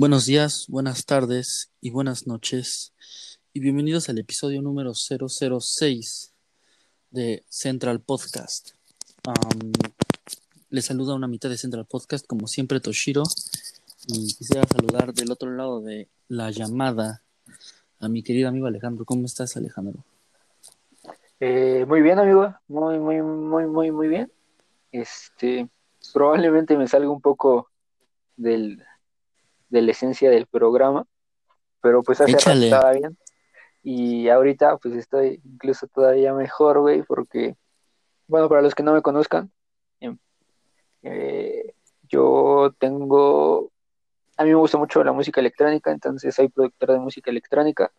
Buenos días, buenas tardes y buenas noches y bienvenidos al episodio número 006 de Central Podcast. Um, les saluda una mitad de Central Podcast, como siempre Toshiro, y quisiera saludar del otro lado de la llamada a mi querido amigo Alejandro. ¿Cómo estás, Alejandro? Eh, muy bien, amigo, muy, muy, muy, muy, muy bien. Este, probablemente me salga un poco del, de la esencia del programa, pero pues hace rato estaba bien. Y ahorita pues estoy incluso todavía mejor, güey, porque, bueno, para los que no me conozcan, em, eh, yo tengo, a mí me gusta mucho la música electrónica, entonces soy productor de música electrónica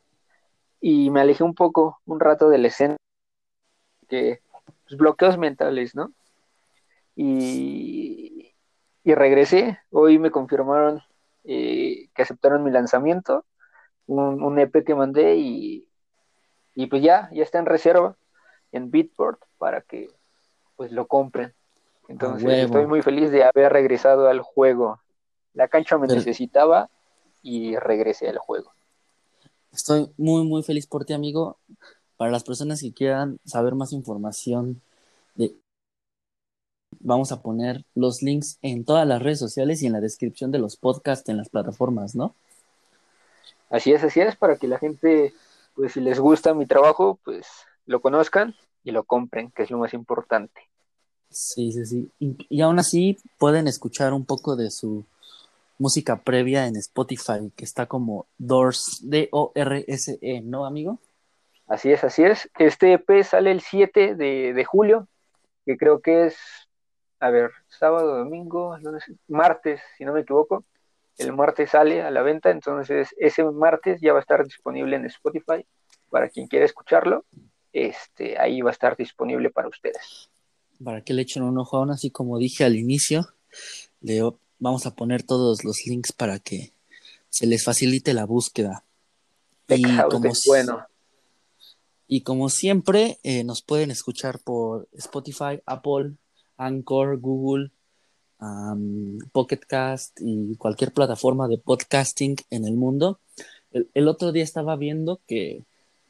y me alejé un poco, un rato de la escena, que, pues, bloqueos mentales, ¿no? Y, y regresé, hoy me confirmaron eh, que aceptaron mi lanzamiento, un, EP que mandé y, y, pues ya, ya está en reserva en Beatport para que pues lo compren. Entonces estoy muy feliz de haber regresado al juego. La cancha me necesitaba y regresé al juego. Estoy muy, muy feliz por ti, amigo. Para las personas que quieran saber más información de vamos a poner los links en todas las redes sociales y en la descripción de los podcasts en las plataformas, ¿no? Así es, así es, para que la gente, pues si les gusta mi trabajo, pues lo conozcan y lo compren, que es lo más importante. Sí, sí, sí. Y, aún así pueden escuchar un poco de su música previa en Spotify, que está como Doors, D-O-R-S-E, ¿no, amigo? Así es, así es. Este EP sale el 7 de, de julio, que creo que es a ver, sábado, domingo, lunes, martes, si no me equivoco, el martes sale a la venta, entonces ese martes ya va a estar disponible en Spotify para quien quiera escucharlo, este, ahí va a estar disponible para ustedes. Para que le echen un ojo aún, así como dije al inicio, le vamos a poner todos los links para que se les facilite la búsqueda. Y como, bueno. y como siempre, eh, nos pueden escuchar por Spotify, Apple, Anchor, Google, Pocket Cast y cualquier plataforma de podcasting en el mundo. El, otro día estaba viendo que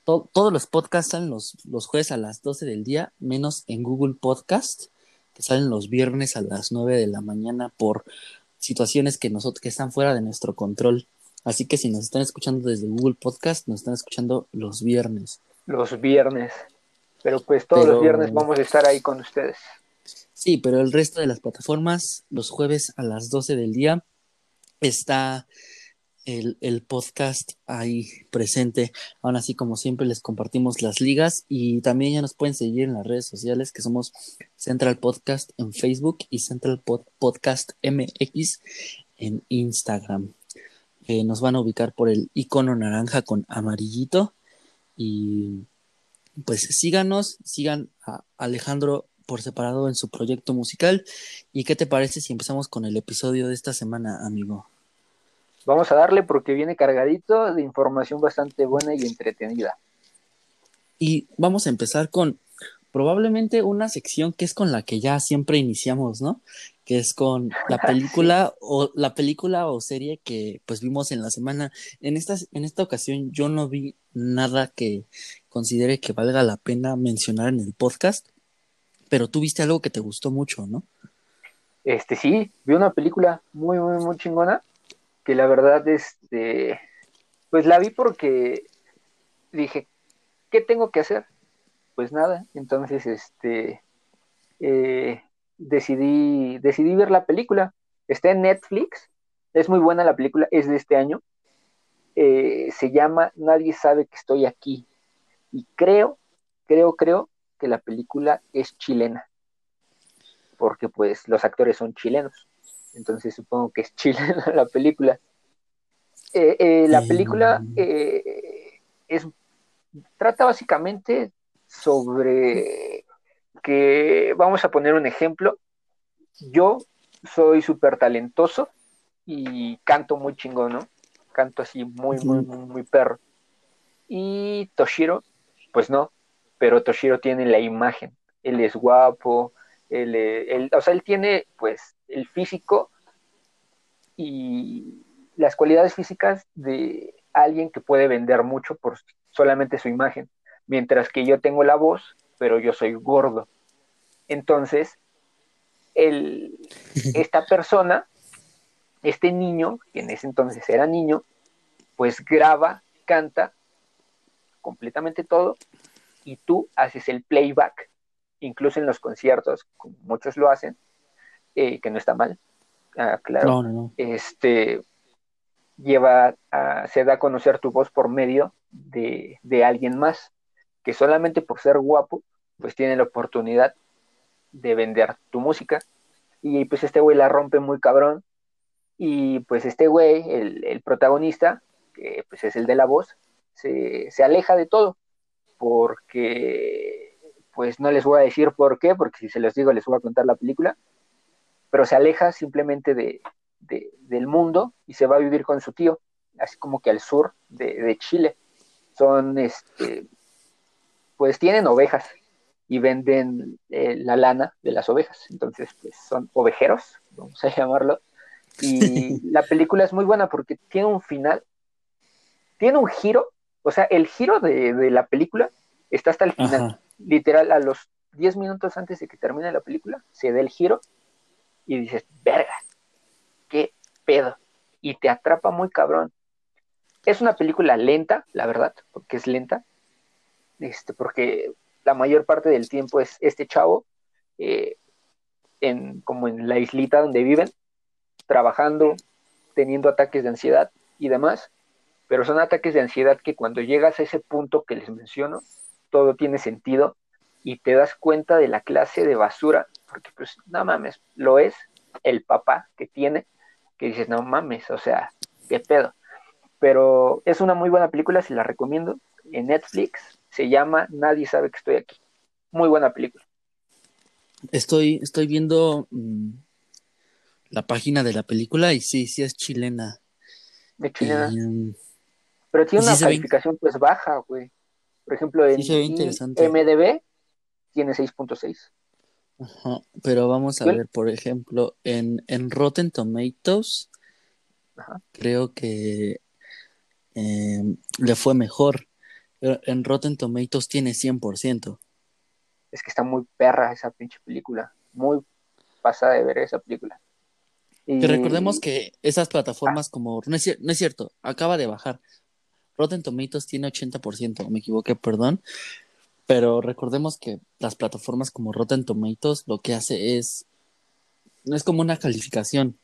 todos los podcasts salen los, los jueves a las 12 del día, menos en Google Podcast, que salen los viernes a las 9 de la mañana por situaciones que, nosotros, que están fuera de nuestro control. Así que si nos están escuchando desde Google Podcast, nos están escuchando los viernes. Los viernes. Pero pues todos los viernes vamos a estar ahí con ustedes. Sí, pero el resto de las plataformas, los jueves a las 12 del día, está el, podcast ahí presente. Aún así, como siempre, les compartimos las ligas y también ya nos pueden seguir en las redes sociales, que somos Central Podcast en Facebook y Central Podcast MX en Instagram. Nos van a ubicar por el icono naranja con amarillito. Y pues síganos, sigan a Alejandro por separado en su proyecto musical. ¿Y qué te parece si empezamos con el episodio de esta semana, amigo? Vamos a darle porque viene cargadito de información bastante buena y entretenida. Y vamos a empezar con probablemente una sección que es con la que ya siempre iniciamos, ¿no? Que es con la película o la película o serie que pues vimos en la semana. En esta, en esta ocasión yo no vi nada que considere que valga la pena mencionar en el podcast pero tú viste algo que te gustó mucho, ¿no? Este sí, vi una película muy, muy, muy chingona, que la verdad, este, pues la vi porque dije, ¿qué tengo que hacer? Pues nada, entonces, este, eh, decidí, decidí ver la película. Está en Netflix, es muy buena la película, es de este año. Eh, se llama Nadie sabe que estoy aquí. Y creo, creo, creo que la película es chilena, porque pues los actores son chilenos, entonces supongo que es chilena la película. Eh, eh, la película eh, es, trata básicamente sobre que, vamos a poner un ejemplo, yo soy súper talentoso y canto muy chingón, ¿no? Canto así muy, muy, muy, muy perro. Y Toshiro, pues no, pero Toshiro tiene la imagen, él es guapo, él, o sea, él tiene pues el físico y las cualidades físicas de alguien que puede vender mucho por solamente su imagen, mientras que yo tengo la voz, pero yo soy gordo. Entonces, el, esta persona, este niño, que en ese entonces era niño, pues graba, canta completamente todo y tú haces el playback, incluso en los conciertos, como muchos lo hacen, eh, que no está mal, ah, claro, este lleva a, se da a conocer tu voz por medio de, de alguien más, que solamente por ser guapo, pues tiene la oportunidad de vender tu música. Y pues este güey la rompe muy cabrón. Y pues este güey, el, el protagonista, que pues es el de la voz, se, se, aleja de todo. Porque, pues no les voy a decir por qué, porque si se los digo les voy a contar la película. Pero se aleja simplemente de, de, del mundo y se va a vivir con su tío, así como que al sur de, de Chile. Son, este, pues tienen ovejas y venden eh, la lana de las ovejas. Entonces, pues son ovejeros, vamos a llamarlo. Y la película es muy buena porque tiene un final, tiene un giro, o sea, el giro de, de la película está hasta el final. Literal, a los 10 minutos antes de que termine la película, se da el giro y dices, verga, qué pedo. Y te atrapa muy cabrón. Es una película lenta, la verdad, porque es lenta. Este, porque la mayor parte del tiempo es este chavo, eh, en, como en la islita donde viven, trabajando, teniendo ataques de ansiedad y demás, pero son ataques de ansiedad que cuando llegas a ese punto que les menciono, todo tiene sentido y te das cuenta de la clase de basura, porque pues no mames, lo es el papá que tiene, que dices, no mames, o sea, qué pedo. Pero es una muy buena película, se la recomiendo, en Netflix, se llama Nadie sabe que estoy aquí. Muy buena película. Estoy, estoy viendo mm, la página de la película y sí, sí es chilena. De chilena. Mm, Pero tiene una calificación pues baja, güey. Por ejemplo, en MDB tiene 6.6. Ajá, pero vamos a ver, por ejemplo, en, en Rotten Tomatoes, creo que eh, le fue mejor. Pero en Rotten Tomatoes tiene 100%. Es que está muy perra esa pinche película. Muy pasada de ver esa película. Y... recordemos que esas plataformas ah. como... No es, no es, cierto, acaba de bajar. Rotten Tomatoes tiene 80%, me equivoqué, perdón. Pero recordemos que las plataformas como Rotten Tomatoes lo que hace es... No es como una calificación.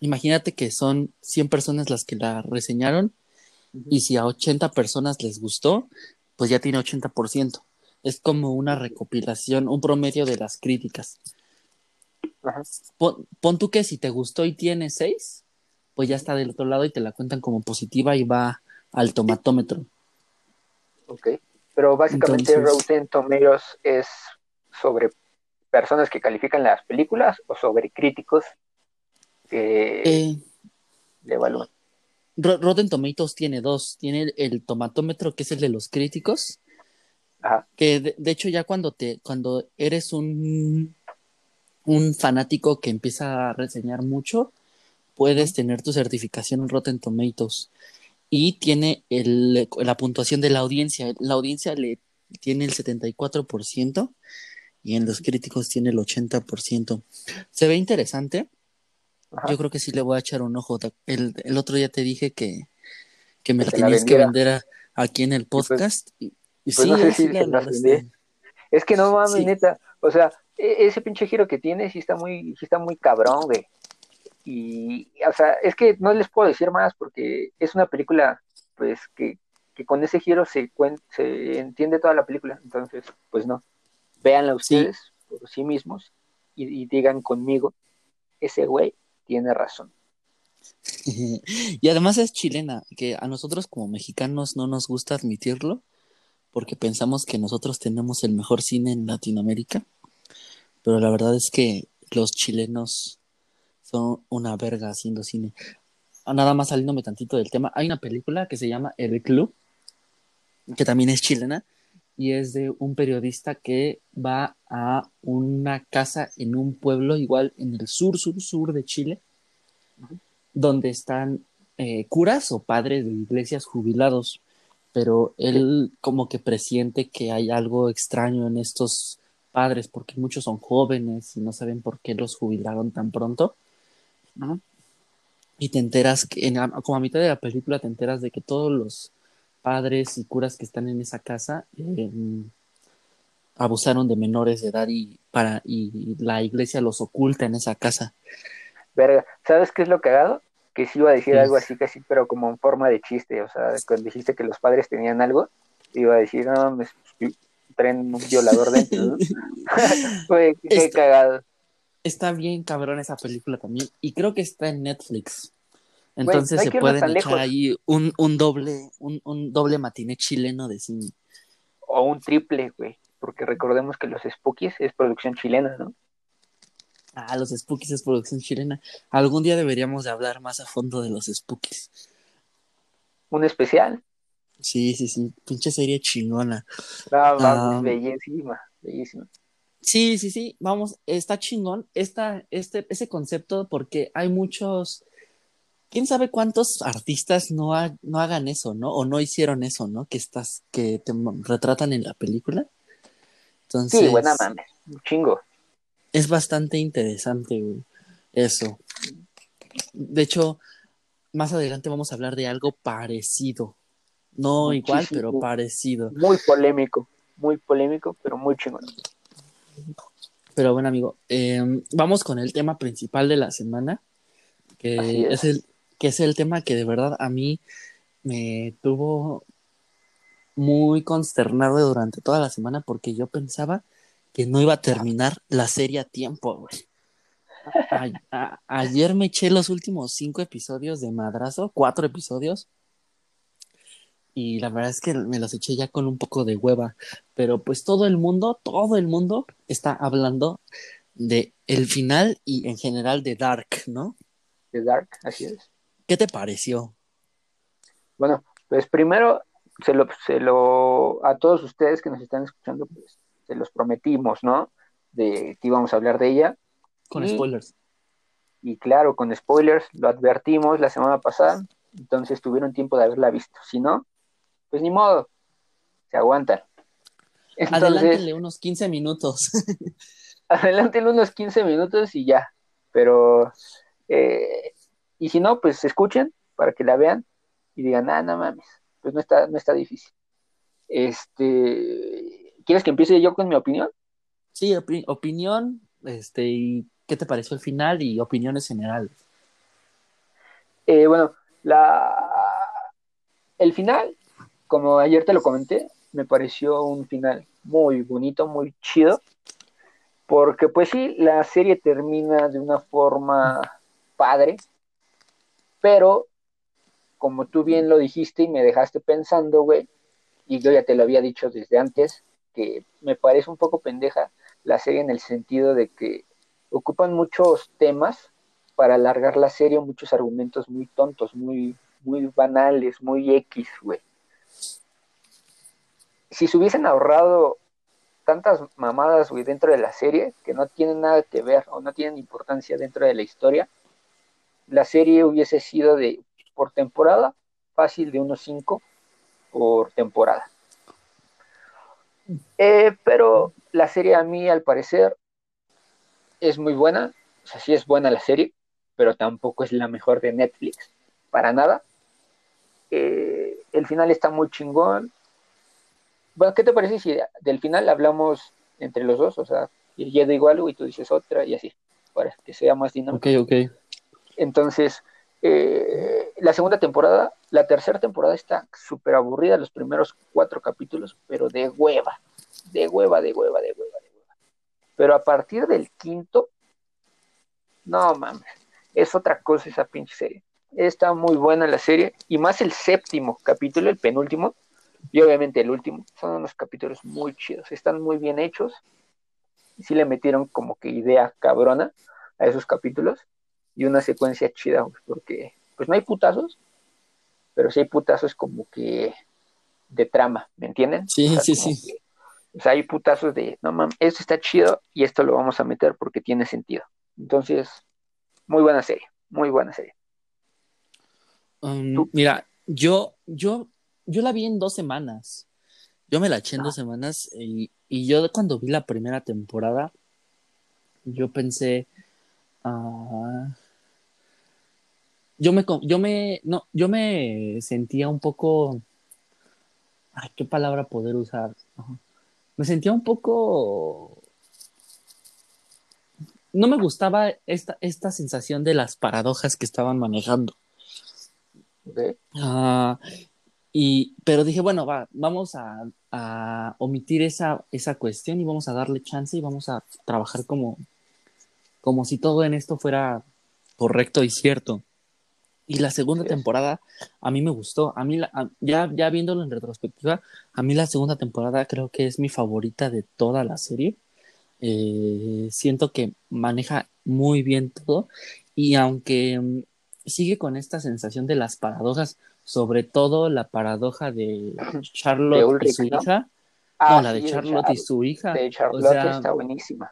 Imagínate que son 100 personas las que la reseñaron y si a 80 personas les gustó, pues ya tiene 80%. Es como una recopilación, un promedio de las críticas. Pon, tú que si te gustó y tiene 6, pues ya está del otro lado y te la cuentan como positiva y va al tomatómetro. Ok, pero básicamente Rotten Tomatoes es sobre personas que califican las películas o sobre críticos que eh, le evalúan. Rotten Tomatoes tiene dos. Tiene el, tomatómetro, que es el de los críticos. Que de, hecho, ya cuando te, cuando eres un, un fanático que empieza a reseñar mucho, puedes tener tu certificación en Rotten Tomatoes. Y tiene el, la puntuación de la audiencia. La audiencia le tiene el 74% y en los críticos tiene el 80%. Se ve interesante yo creo que sí le voy a echar un ojo. El, el otro día te dije que, que me la tenías que vender aquí en el pues, podcast. y, pues sí, no sé si Es que no mames, neta. O sea, e, ese pinche giro que tiene sí está muy, sí está muy cabrón, güey. Y, o sea, es que no les puedo decir más porque es una película, pues, que, que con ese giro se, se entiende toda la película. Entonces, pues no. Véanla ustedes por sí mismos y, y digan conmigo, ese güey tiene razón. y además es chilena, que a nosotros como mexicanos no nos gusta admitirlo, porque pensamos que nosotros tenemos el mejor cine en Latinoamérica, pero la verdad es que los chilenos son una verga haciendo cine. Nada más saliéndome tantito del tema, hay una película que se llama El Club, que también es chilena, y es de un periodista que va a una casa en un pueblo igual en el sur, sur, sur de Chile, donde están eh, curas o padres de iglesias jubilados, pero él como que presiente que hay algo extraño en estos padres, porque muchos son jóvenes y no saben por qué los jubilaron tan pronto. Y te enteras que, en, como a mitad de la película, te enteras de que todos los padres y curas que están en esa casa em, abusaron de menores de edad y, para, y la iglesia los oculta en esa casa. Verga, ¿sabes qué es lo cagado? Que sí iba a decir algo así casi, pero como en forma de chiste, o sea, cuando dijiste que los padres tenían algo, iba a decir, no, me traen un violador dentro, Fue, qué cagado. Está bien cabrón esa película también, y creo que está en Netflix. Entonces se pueden echar ahí un, un doble, un, un doble matiné chileno de cine. O un triple, güey, porque recordemos que los Spookies es producción chilena, ¿no? Ah, los Spookies es producción chilena. Algún día deberíamos de hablar más a fondo de los Spookies. ¿Un especial? Sí, sí, sí. Pinche serie chingona. Ah, bellísima, bellísima. Sí, sí, sí. Vamos, está chingón esta, este, ese concepto porque hay muchos. ¿Quién sabe cuántos artistas no, no hagan eso, no? O no hicieron eso, ¿no? Que estás, que te retratan en la película. Entonces, sí, buena mames, un chingo es bastante interesante eso. De hecho, más adelante vamos a hablar de algo parecido. No igual, pero parecido. Muy polémico, muy polémico, pero muy chingón. Pero bueno, amigo, em, vamos con el tema principal de la semana, que es. el, que es el tema que de verdad a mí me tuvo muy consternado durante toda la semana porque yo pensaba que no iba a terminar la serie a tiempo, güey. ayer me eché los últimos cinco episodios de Madrazo, cuatro episodios. Y la verdad es que me los eché ya con un poco de hueva. Pero pues todo el mundo, todo el mundo está hablando de el final y en general de Dark, ¿no? De Dark, así es. ¿Qué te pareció? Bueno, pues primero se lo, se lo a todos ustedes que nos están escuchando, pues se los prometimos, ¿no? De que íbamos a hablar de ella. Con spoilers. Y claro, con spoilers, lo advertimos la semana pasada, entonces tuvieron tiempo de haberla visto. Si no, pues ni modo, se aguantan. Adelántele unos 15 minutos. adelántele unos 15 minutos y ya. Pero, eh, y si no, pues escuchen para que la vean y digan, ah, no mames, pues no está, no está difícil. Este, ¿Quieres que empiece yo con mi opinión? Sí, opinión, este, y qué te pareció el final y opiniones generales. Eh, bueno, la... el final, como ayer te lo comenté, me pareció un final muy bonito, muy chido, porque pues sí, la serie termina de una forma padre, pero como tú bien lo dijiste y me dejaste pensando, güey, y yo ya te lo había dicho desde antes, que me parece un poco pendeja la serie en el sentido de que ocupan muchos temas para alargar la serie, muchos argumentos muy tontos, muy, muy banales, muy X, güey. Si se hubiesen ahorrado tantas mamadas, dentro de la serie, que no tienen nada que ver o no tienen importancia dentro de la historia, la serie hubiese sido de, por temporada, fácil de unos 5 por temporada. Eh, pero la serie a mí, al parecer, es muy buena. O sea, sí es buena la serie, pero tampoco es la mejor de Netflix. Para nada. Eh, el final está muy chingón. Bueno, ¿qué te parece si del final hablamos entre los dos? O sea, yo digo algo y tú dices otra y así, para que sea más dinámico. Ok, ok. Entonces, eh, la segunda temporada, la tercera temporada está súper aburrida, los primeros cuatro capítulos, pero de hueva, de hueva, de hueva, de hueva, de hueva. Pero a partir del quinto, no mames, es otra cosa esa pinche serie. Está muy buena la serie, y más el séptimo capítulo, el penúltimo, y obviamente el último, son unos capítulos muy chidos, están muy bien hechos, sí le metieron como que idea cabrona a esos capítulos, y una secuencia chida, porque pues no hay putazos, pero sí hay putazos como que de trama, ¿me entienden? Sí, sí, sí. o sea, hay putazos de, no mames, esto está chido y esto lo vamos a meter porque tiene sentido. Entonces, muy buena serie, muy buena serie. Um, mira, yo, yo, yo la vi en dos semanas. Yo me la eché en dos semanas y, y yo cuando vi la primera temporada, yo pensé, ah, yo me, yo me, no, yo me sentía un poco, ay, ¿qué palabra poder usar? Me sentía un poco, no me gustaba esta, esta sensación de las paradojas que estaban manejando. Ah, y, pero dije, bueno, va, vamos a, a, omitir esa, esa cuestión y vamos a darle chance y vamos a trabajar como, como si todo en esto fuera correcto y cierto. Y la segunda temporada a mí me gustó. A mí, ya, ya viéndolo en retrospectiva, a mí la segunda temporada creo que es mi favorita de toda la serie. Eh, siento que maneja muy bien todo. Y aunque mm, sigue con esta sensación de las paradojas, sobre todo la paradoja de Charlotte y su hija. Ah, no, la de Charlotte y su hija. De Charlotte está buenísima.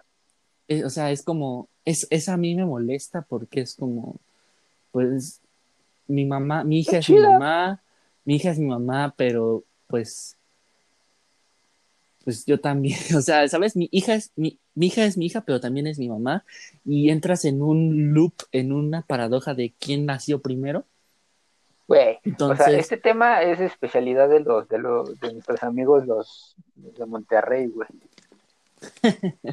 Eh, o sea, es como, es, esa a mí me molesta porque es como, pues, mi mamá, mi hija es mi mamá, mi hija es mi mamá, pero pues, pues yo también, o sea, ¿sabes? Mi hija es mi, mi hija es mi hija, pero también es mi mamá, y entras en un loop, en una paradoja de quién nació primero. Güey, Entonces... o sea, este tema es especialidad de los, de los, de nuestros amigos los de Monterrey, güey.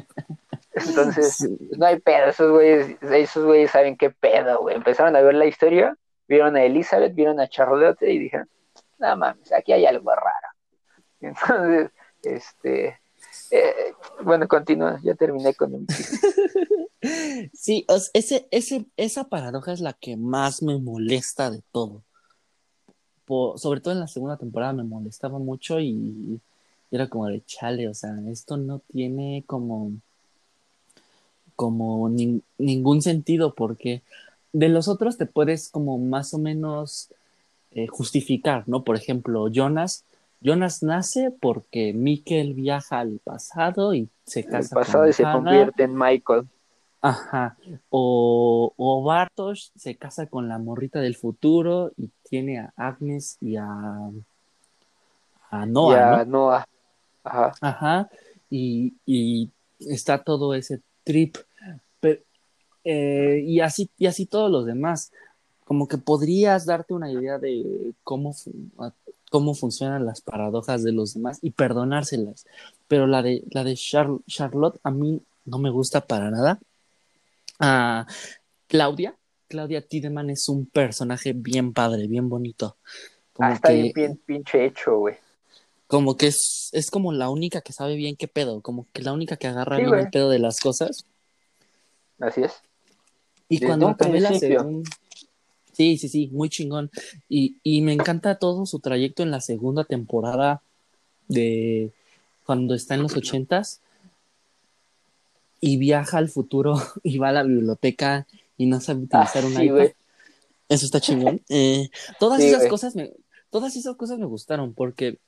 Entonces, no hay pedo, esos güeyes, esos güeyes saben qué pedo, güey. Empezaron a ver la historia vieron a Elizabeth, vieron a Charlotte y dijeron, no mames, aquí hay algo raro. Entonces, este, eh, bueno, continúa, ya terminé con el Sí, ese, ese, esa paradoja es la que más me molesta de todo. Sobre todo en la segunda temporada me molestaba mucho y, era como de chale, o sea, esto no tiene como, como ningún sentido porque de los otros te puedes como más o menos eh, justificar, ¿no? Por ejemplo, Jonas, Jonas nace porque Mikkel viaja al pasado y se casa el pasado y se convierte en Michael. Ajá. O, o Bartosz se casa con la morrita del futuro y tiene a Agnes y a, a Noah. Y a Noah. Ajá. Ajá. Y, y está todo ese trip eh, y, así, y así todos los demás. Como que podrías darte una idea de cómo, cómo funcionan las paradojas de los demás y perdonárselas. Pero la de, la de Charlotte a mí no me gusta para nada. Ah, Claudia, Claudia Tiedemann es un personaje bien padre, bien bonito. Como ah, está bien pinche hecho, güey. Como que es, es como la única que sabe bien qué pedo, como que la única que agarra bien el pedo de las cosas. Así es. Y cuando acabé la segunda. Sí, sí, sí, muy chingón. Y, y me encanta todo su trayecto en la segunda temporada de cuando está en los ochentas y viaja al futuro y va a la biblioteca y no sabe utilizar un iPad. Eso está chingón. Eh, todas esas cosas me, todas esas cosas me gustaron porque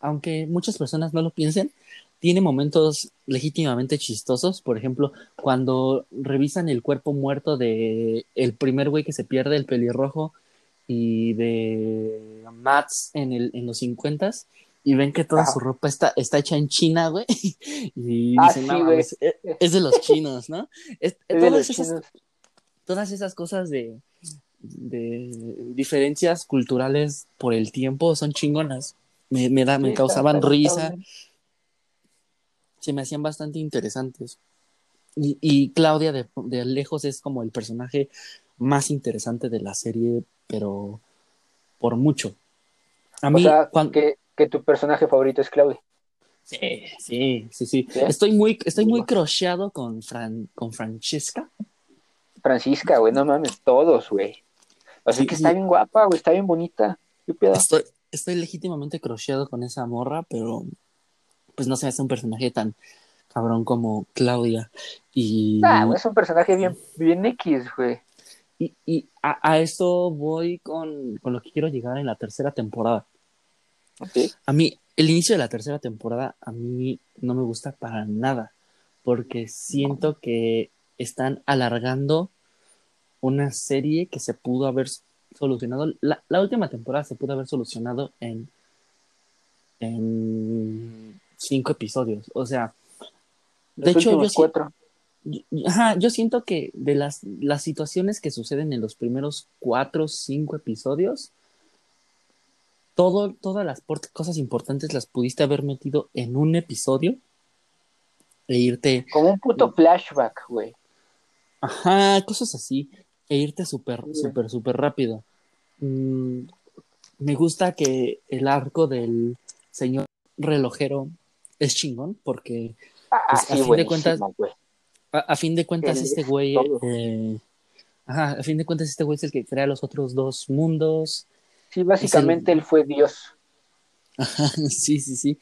aunque muchas personas no lo piensen, tiene momentos legítimamente chistosos. Por ejemplo, cuando revisan el cuerpo muerto de el primer güey que se pierde, el pelirrojo, y de Mats en, el, en los 50 y ven que toda su ropa está, está hecha en China, güey. Y ah, dicen, no, es, de los chinos, ¿no? todas, esas, todas esas cosas de, de diferencias culturales por el tiempo son chingonas. Me, me, da, me causaban risa se me hacían bastante interesantes. Y, Claudia de, lejos es como el personaje más interesante de la serie, pero por mucho. A mí, que, tu personaje favorito es Claudia. Sí, sí, sí, sí. Estoy muy, estoy muy crocheado con, Fran, con Francesca. Francisca, güey, no mames, todos, güey. O sea que está bien guapa, güey, está bien bonita. Estoy, estoy legítimamente crocheado con esa morra, pero pues no se hace un personaje tan cabrón como Claudia. Y... Ah, es un personaje bien, bien X, güey. Y, y a, a, eso voy con, con, lo que quiero llegar en la tercera temporada. A mí, el inicio de la tercera temporada, a mí no me gusta para nada, porque siento que están alargando una serie que se pudo haber solucionado. La, la última temporada se pudo haber solucionado en, en cinco episodios. O sea, de Los hecho, yo, cuatro. yo- ajá, yo siento que de las, las situaciones que suceden en los primeros cuatro o cinco episodios, todo, todas las cosas importantes las pudiste haber metido en un episodio e irte, Como un puto flashback, güey. ajá, cosas así, e irte súper, súper, súper rápido. Mm, me gusta que el arco del señor relojero es chingón, porque Ah, Pues, a sí, fin de cuentas. A, a fin de cuentas, este es güey. eh, ajá, a fin de cuentas, este güey es el que crea los otros dos mundos. Sí, básicamente él fue Dios. Ajá, sí, sí, sí.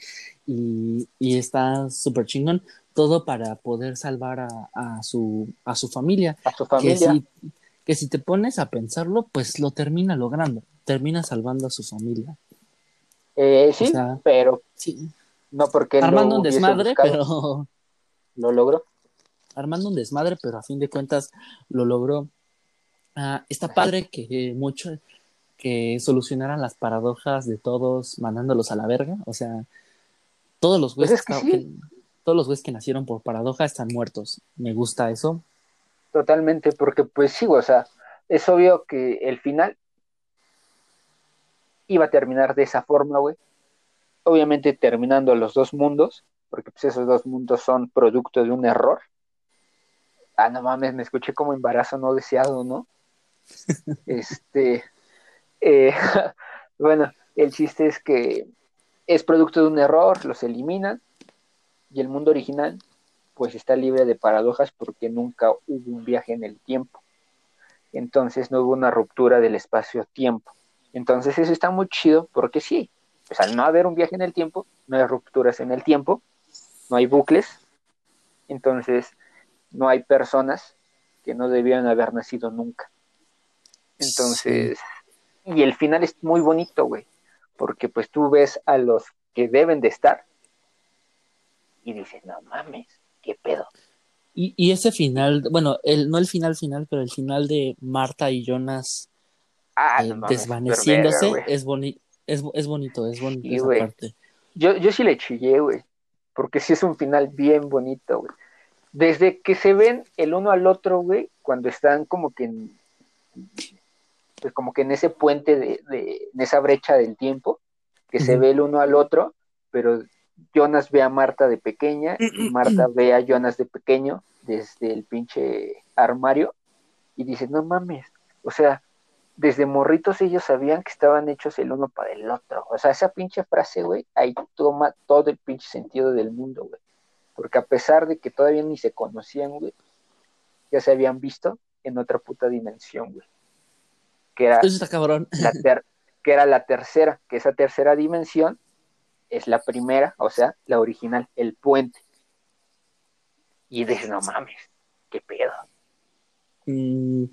Y, y está súper chingón. Todo para poder salvar a, a su, a su familia. A su Que familia. si, que si te pones a pensarlo, pues lo termina logrando. Termina salvando a su familia. Eh, sí, o sea, pero Sí. no porque Armando un desmadre, buscado. pero. Lo logró. armando un desmadre, pero a fin de cuentas lo logró. Ah, está padre que mucho que solucionaran las paradojas de todos mandándolos a la verga, o sea, todos los Pues güeyes es que que, sí. que- todos los güeyes que nacieron por paradoja están muertos. Me gusta eso. Totalmente, porque pues sí, o sea, es obvio que el final iba a terminar de esa forma, güey. Obviamente terminando los dos mundos, porque pues esos dos mundos son producto de un error. Ah, no mames, me escuché como embarazo no deseado, ¿no? Este, eh, bueno, el chiste es que es producto de un error, los eliminan y el mundo original pues está libre de paradojas porque nunca hubo un viaje en el tiempo. Entonces no hubo una ruptura del espacio-tiempo. Entonces eso está muy chido porque sí, pues al no haber un viaje en el tiempo, no hay rupturas en el tiempo, no hay bucles, entonces no hay personas que no debieran haber nacido nunca. Entonces, y el final es muy bonito, güey, porque pues tú ves a los que deben de estar y dices, no mames, qué pedo. Y, y ese final, bueno, el, no el final final, pero el final de Marta y Jonas Ah, eh, no mames, desvaneciéndose verga, es, boni es, es bonito, es bonito Sí, esa güey. parte. Yo, yo sí le chillé, güey, porque sí es un final bien bonito, güey. Desde que se ven el uno al otro, güey, cuando están como que en, pues como que en ese puente de, de en esa brecha del tiempo, que se ve el uno al otro, pero Jonas ve a Marta de pequeña y Marta ve a Jonas de pequeño desde el pinche armario y dice, no mames, o sea, desde morritos ellos sabían que estaban hechos el uno para el otro. O sea, esa pinche frase, güey, ahí toma todo el pinche sentido del mundo, güey. Porque a pesar de que todavía ni se conocían, güey, ya se habían visto en otra puta dimensión, güey. Que era Eso está cabrón. la, ter- que era la tercera, que esa tercera dimensión es la primera, o sea, la original, el puente. Y dices, no mames, qué pedo. Mm,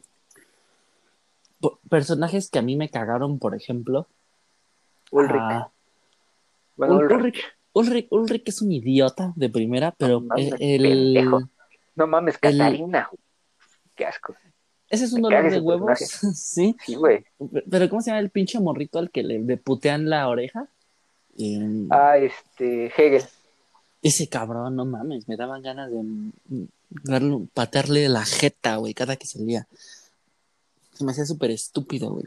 personajes que a mí me cagaron, por ejemplo. Ulrich. ah, bueno, Ul- Ulrich. Ulrich, Ulrich es un idiota de primera, pero No mames, el, pendejo. No mames, el- güey. Qué asco. Ese es Me un dolor de huevos, sí. Sí, güey. Pero ¿cómo se llama el pinche morrito al que le, le putean la oreja? Eh, Ah, este, Hegel. Ese cabrón, no mames, me daban ganas de mm, darle, patearle la jeta, güey, cada que salía. Se me hacía súper estúpido, güey.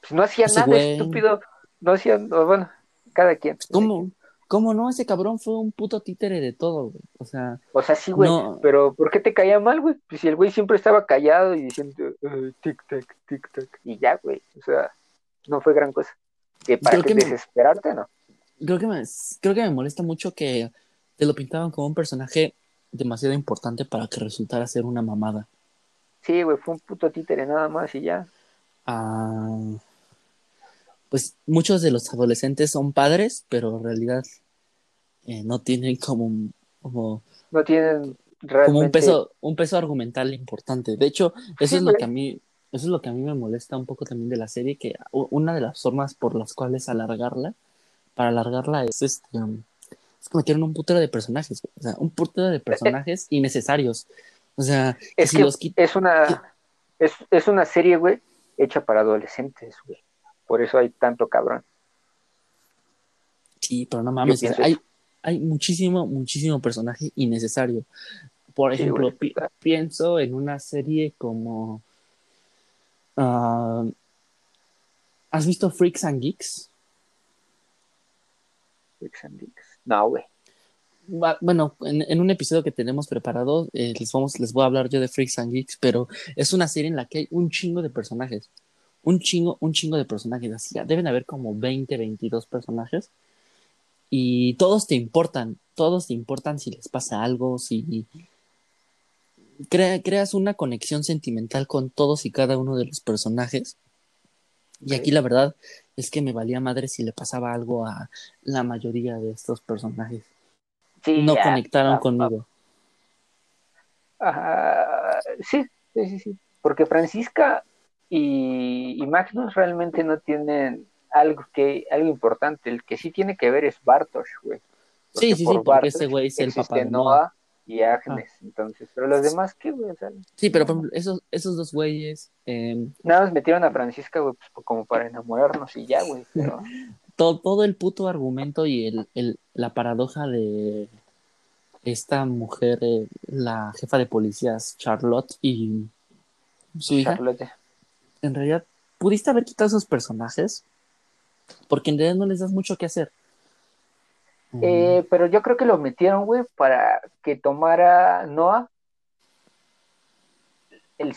Pues no hacía Ese nada güey. estúpido. No hacía, bueno, cada quien. ¿Cómo? ¿Cómo no? Ese cabrón fue un puto títere de todo, güey. O sea, O sea, sí, güey. No. Pero ¿por qué te caía mal, güey? Pues si el güey siempre estaba callado y diciendo eh, tic-tac, tic-tac. Y ya, güey. O sea, no fue gran cosa. Que para Creo que me- desesperarte, ¿no? creo que me, creo que me molesta mucho que te lo pintaban como un personaje demasiado importante para que resultara ser una mamada. Sí, güey, fue un puto títere nada más y ya. Ah, pues muchos de los adolescentes son padres, pero en realidad eh, no tienen como, un- como, No tienen realmente... como un peso, un peso argumental importante. De hecho, eso Sí, es lo que a mí, eso es lo que a mí me molesta un poco también de la serie, que una de las formas por las cuales alargarla, para alargarla es este um, es que metieron un putero de personajes, güey. o sea, un putero de personajes innecesarios. O sea, que Es si que los quit- es una... Es, es una serie, güey, hecha para adolescentes, güey. Por eso hay tanto cabrón. Sí, pero no mames, hay, hay muchísimo, muchísimo personaje innecesario. Por ejemplo, pienso en una serie como... Ah, ¿Has visto Freaks and Geeks? Freaks and Geeks. No, güey. Bueno, en, un episodio que tenemos preparado, eh, les, vamos, les voy a hablar yo de Freaks and Geeks, pero es una serie en la que hay un chingo de personajes. Un chingo, un chingo de personajes. Así, deben haber como 20, 22 personajes. Y todos te importan. Todos te importan si les pasa algo, si creas una conexión sentimental con todos y cada uno de los personajes. Y aquí la verdad es que me valía madre si le pasaba algo a la mayoría de estos personajes no conectaron conmigo. sí, sí, sí, Porque Francisca y, Magnus realmente no tienen algo que algo importante. El que sí tiene que ver es Bartosz, güey. sí, sí, sí, porque ese güey es el papá de Noah y Agnes, ah. entonces, pero los demás, ¿qué, güey? sí, pero por ejemplo, esos, esos dos güeyes... Eh... Nada más metieron a Francisca, güey, pues, como para enamorarnos y ya, güey, pero todo, todo el puto argumento y el, el, la paradoja de esta mujer, eh, la jefa de policías, Charlotte, y su hija. Charlotte. En realidad, ¿pudiste haber quitado esos personajes? Porque en realidad no les das mucho que hacer. Eh, mm. pero yo creo que lo metieron, güey, para que tomara Noah el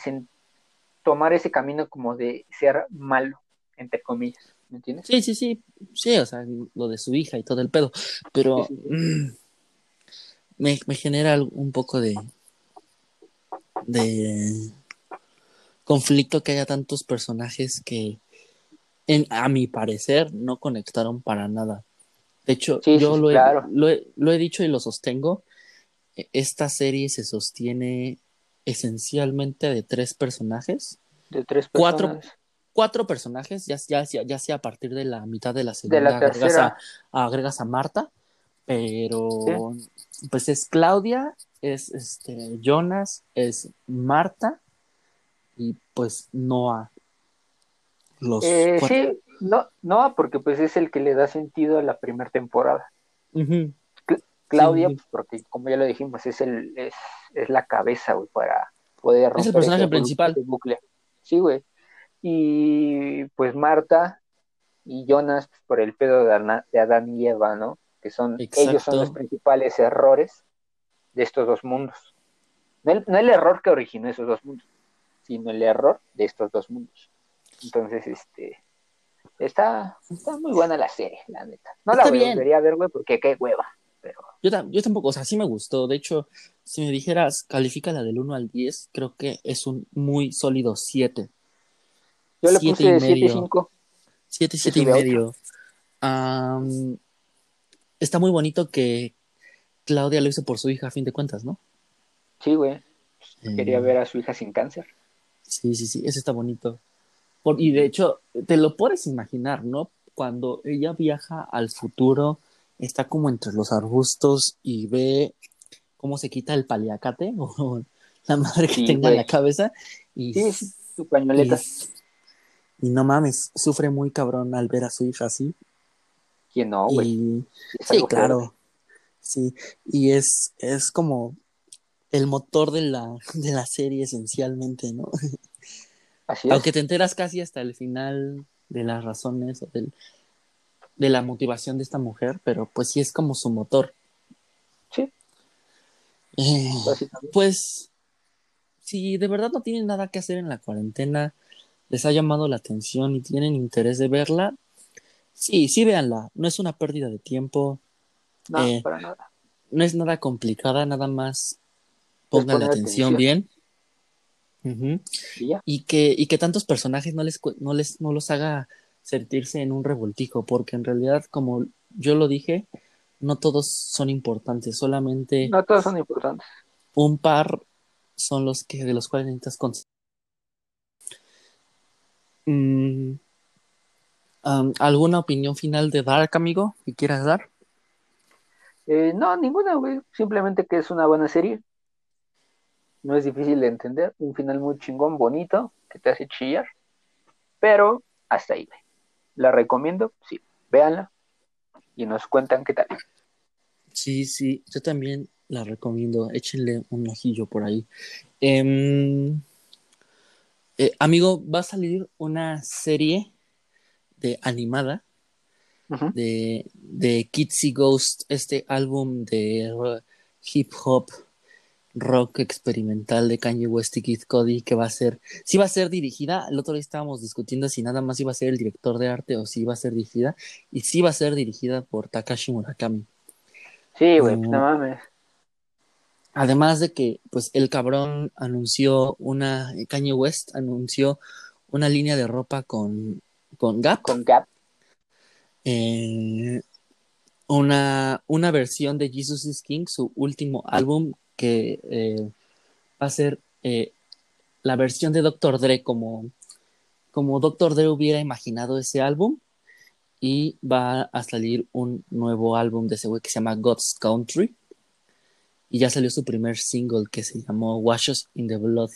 tomar ese camino como de ser malo, entre comillas. ¿Me entiendes? Sí, sí, sí, sí, o sea, lo de su hija y todo el pedo, pero mm, me, me genera un poco de, de conflicto que haya tantos personajes que, en, a mi parecer, no conectaron para nada. De hecho, yo lo, he, lo, he, lo, he, dicho y lo sostengo. E, esta serie se sostiene esencialmente de tres personajes. De tres personajes. Cuatro, cuatro personajes, ya, ya, ya sea a partir de la mitad de la segunda, agregas, a, agregas, a, Marta, pero pues es Claudia, es este Jonas, es Marta y pues Noah. Los eh, sí, no, Noah porque pues es el que le da sentido a la primera temporada. Claudia, pues, porque como ya lo dijimos, es el, es, es la cabeza, güey, para poder romper Es el personaje principal. Bucle. Sí, güey. Y pues Marta y Jonas pues, por el pedo de, de, Adán y Eva, ¿no? Que son, ellos son los principales errores de estos dos mundos. No el, no el error que originó esos dos mundos, sino el error de estos dos mundos. Entonces, este, está, está muy buena la serie, la neta. No la volvería a ver, güey, porque qué hueva. Pero... Yo, yo tampoco, o sea, sí me gustó. De hecho, si me dijeras, califica la del 1 al 10, creo que es un muy sólido 7. Yo le puse de 7 y 5. 7, 7 y medio. está muy bonito que Claudia lo hizo por su hija, a fin de cuentas, ¿no? Sí, güey. Quería eh. ver a su hija sin cáncer. Sí, sí, sí, eso está bonito. y de hecho, te lo puedes imaginar, ¿no? Cuando ella viaja al futuro, está como entre los arbustos y ve cómo se quita el paliacate o la madre que tenga en la cabeza. Y, sí, su pañoleta. Y no mames, sufre muy cabrón al ver a su hija así. ¿Quién no, güey? Sí, claro. Sí, y es, es como el motor de la, de la serie esencialmente, ¿no? Así es. Aunque te enteras casi hasta el final de las razones o del, de la motivación de esta mujer, pero pues sí es como su motor. Sí. Eh, pues, si de verdad no tienen nada que hacer en la cuarentena, les ha llamado la atención y tienen interés de verla, sí, sí véanla. No es una pérdida de tiempo. No, eh, para nada. No es nada complicada, nada más pongan la atención, bien. ¿Y, que, y que tantos personajes no les, no les no los haga sentirse en un revoltijo, porque en realidad, como yo lo dije, no todos son importantes, solamente no todos son importantes. Un par son los que de los cuales necesitas Mm, ¿Alguna opinión final de Dark, amigo, que quieras dar? Eh, no, ninguna, güey. Simplemente que es una buena serie. No es difícil de entender. Un final muy chingón, bonito, que te hace chillar. Pero hasta ahí, güey. La recomiendo, sí, véanla y nos cuentan qué tal. Sí, sí, yo también la recomiendo. Échenle un ojillo por ahí. Em, eh, amigo, va a salir una serie de animada de, de Kitsy Ghost, este álbum de hip hop rock experimental de Kanye West y Kid Cody que va a ser, si va a ser dirigida, el otro día estábamos discutiendo si nada más iba a ser el director de arte o si iba a ser dirigida, y si va a ser dirigida por Takashi Murakami. Sí, güey, pues no mames. Además de que, pues, el cabrón anunció una, Kanye West anunció una línea de ropa con, con Gap. Con Gap. Eh, una, una versión de Jesus is King, su último álbum, que eh, va a ser eh, la versión de Dr. Dre como, como Dr. Dre hubiera imaginado ese álbum. Y va a salir un nuevo álbum de ese güey que se llama God's Country. Y ya salió su primer single que se llamó Washes in the Blood.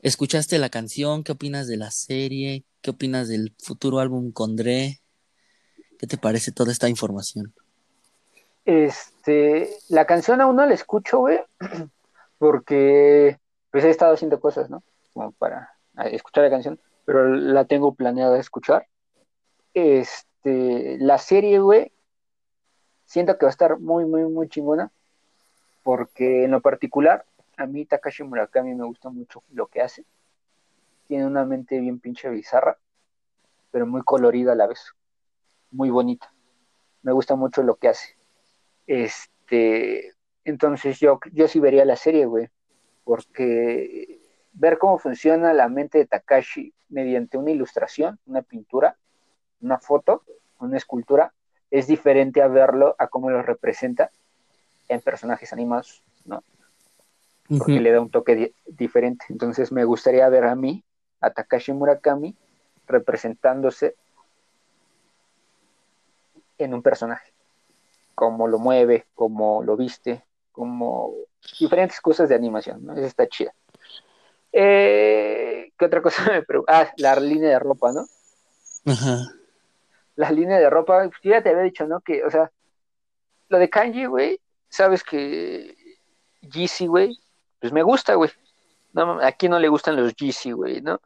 ¿Escuchaste la canción? ¿Qué opinas de la serie? ¿Qué opinas del futuro álbum con Dre? ¿Qué te parece toda esta información? Este, la canción aún no la escucho, güey, porque pues he estado haciendo cosas, ¿no? Como para escuchar la canción, pero la tengo planeada escuchar. Este, la serie, güey, siento que va a estar muy, muy, muy chingona, porque en lo particular, a mí Takashi Murakami me gusta mucho lo que hace. Tiene una mente bien pinche bizarra, pero muy colorida a la vez muy bonita. Me gusta mucho lo que hace. Este, entonces yo, yo sí vería la serie, güey, porque ver cómo funciona la mente de Takashi mediante una ilustración, una pintura, una foto, una escultura, es diferente a verlo a cómo lo representa en personajes animados, ¿no? Porque le da un toque diferente. Entonces me gustaría ver a mí, a Takashi Murakami, representándose en un personaje, cómo lo mueve, cómo lo viste, como diferentes cosas de animación, ¿no? Esa está chida. Eh, ¿Qué otra cosa me pregunta? Ah, la línea de ropa, ¿no? Ajá. La línea de ropa, pues, ya te había dicho, ¿no? Que, o sea, lo de Kanji, güey, sabes que GC, güey, pues me gusta, güey. No, a quién no le gustan los GC, güey, ¿no?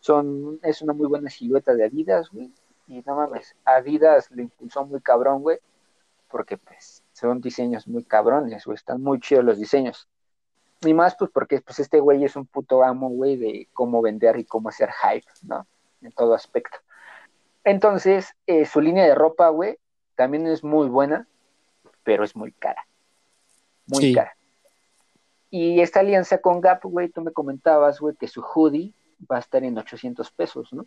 Son, es una muy buena silueta de Adidas, güey. Y no mames, Adidas lo impulsó muy cabrón, güey, porque pues son diseños muy cabrones, güey, están muy chidos los diseños. Ni más, pues porque pues este güey es un puto amo, güey, de cómo vender y cómo hacer hype, ¿no? En todo aspecto. Entonces, eh, su línea de ropa, güey, también es muy buena, pero es muy cara. Muy cara. Y esta alianza con Gap, güey, tú me comentabas, güey, que su hoodie va a estar en 800 pesos, ¿no?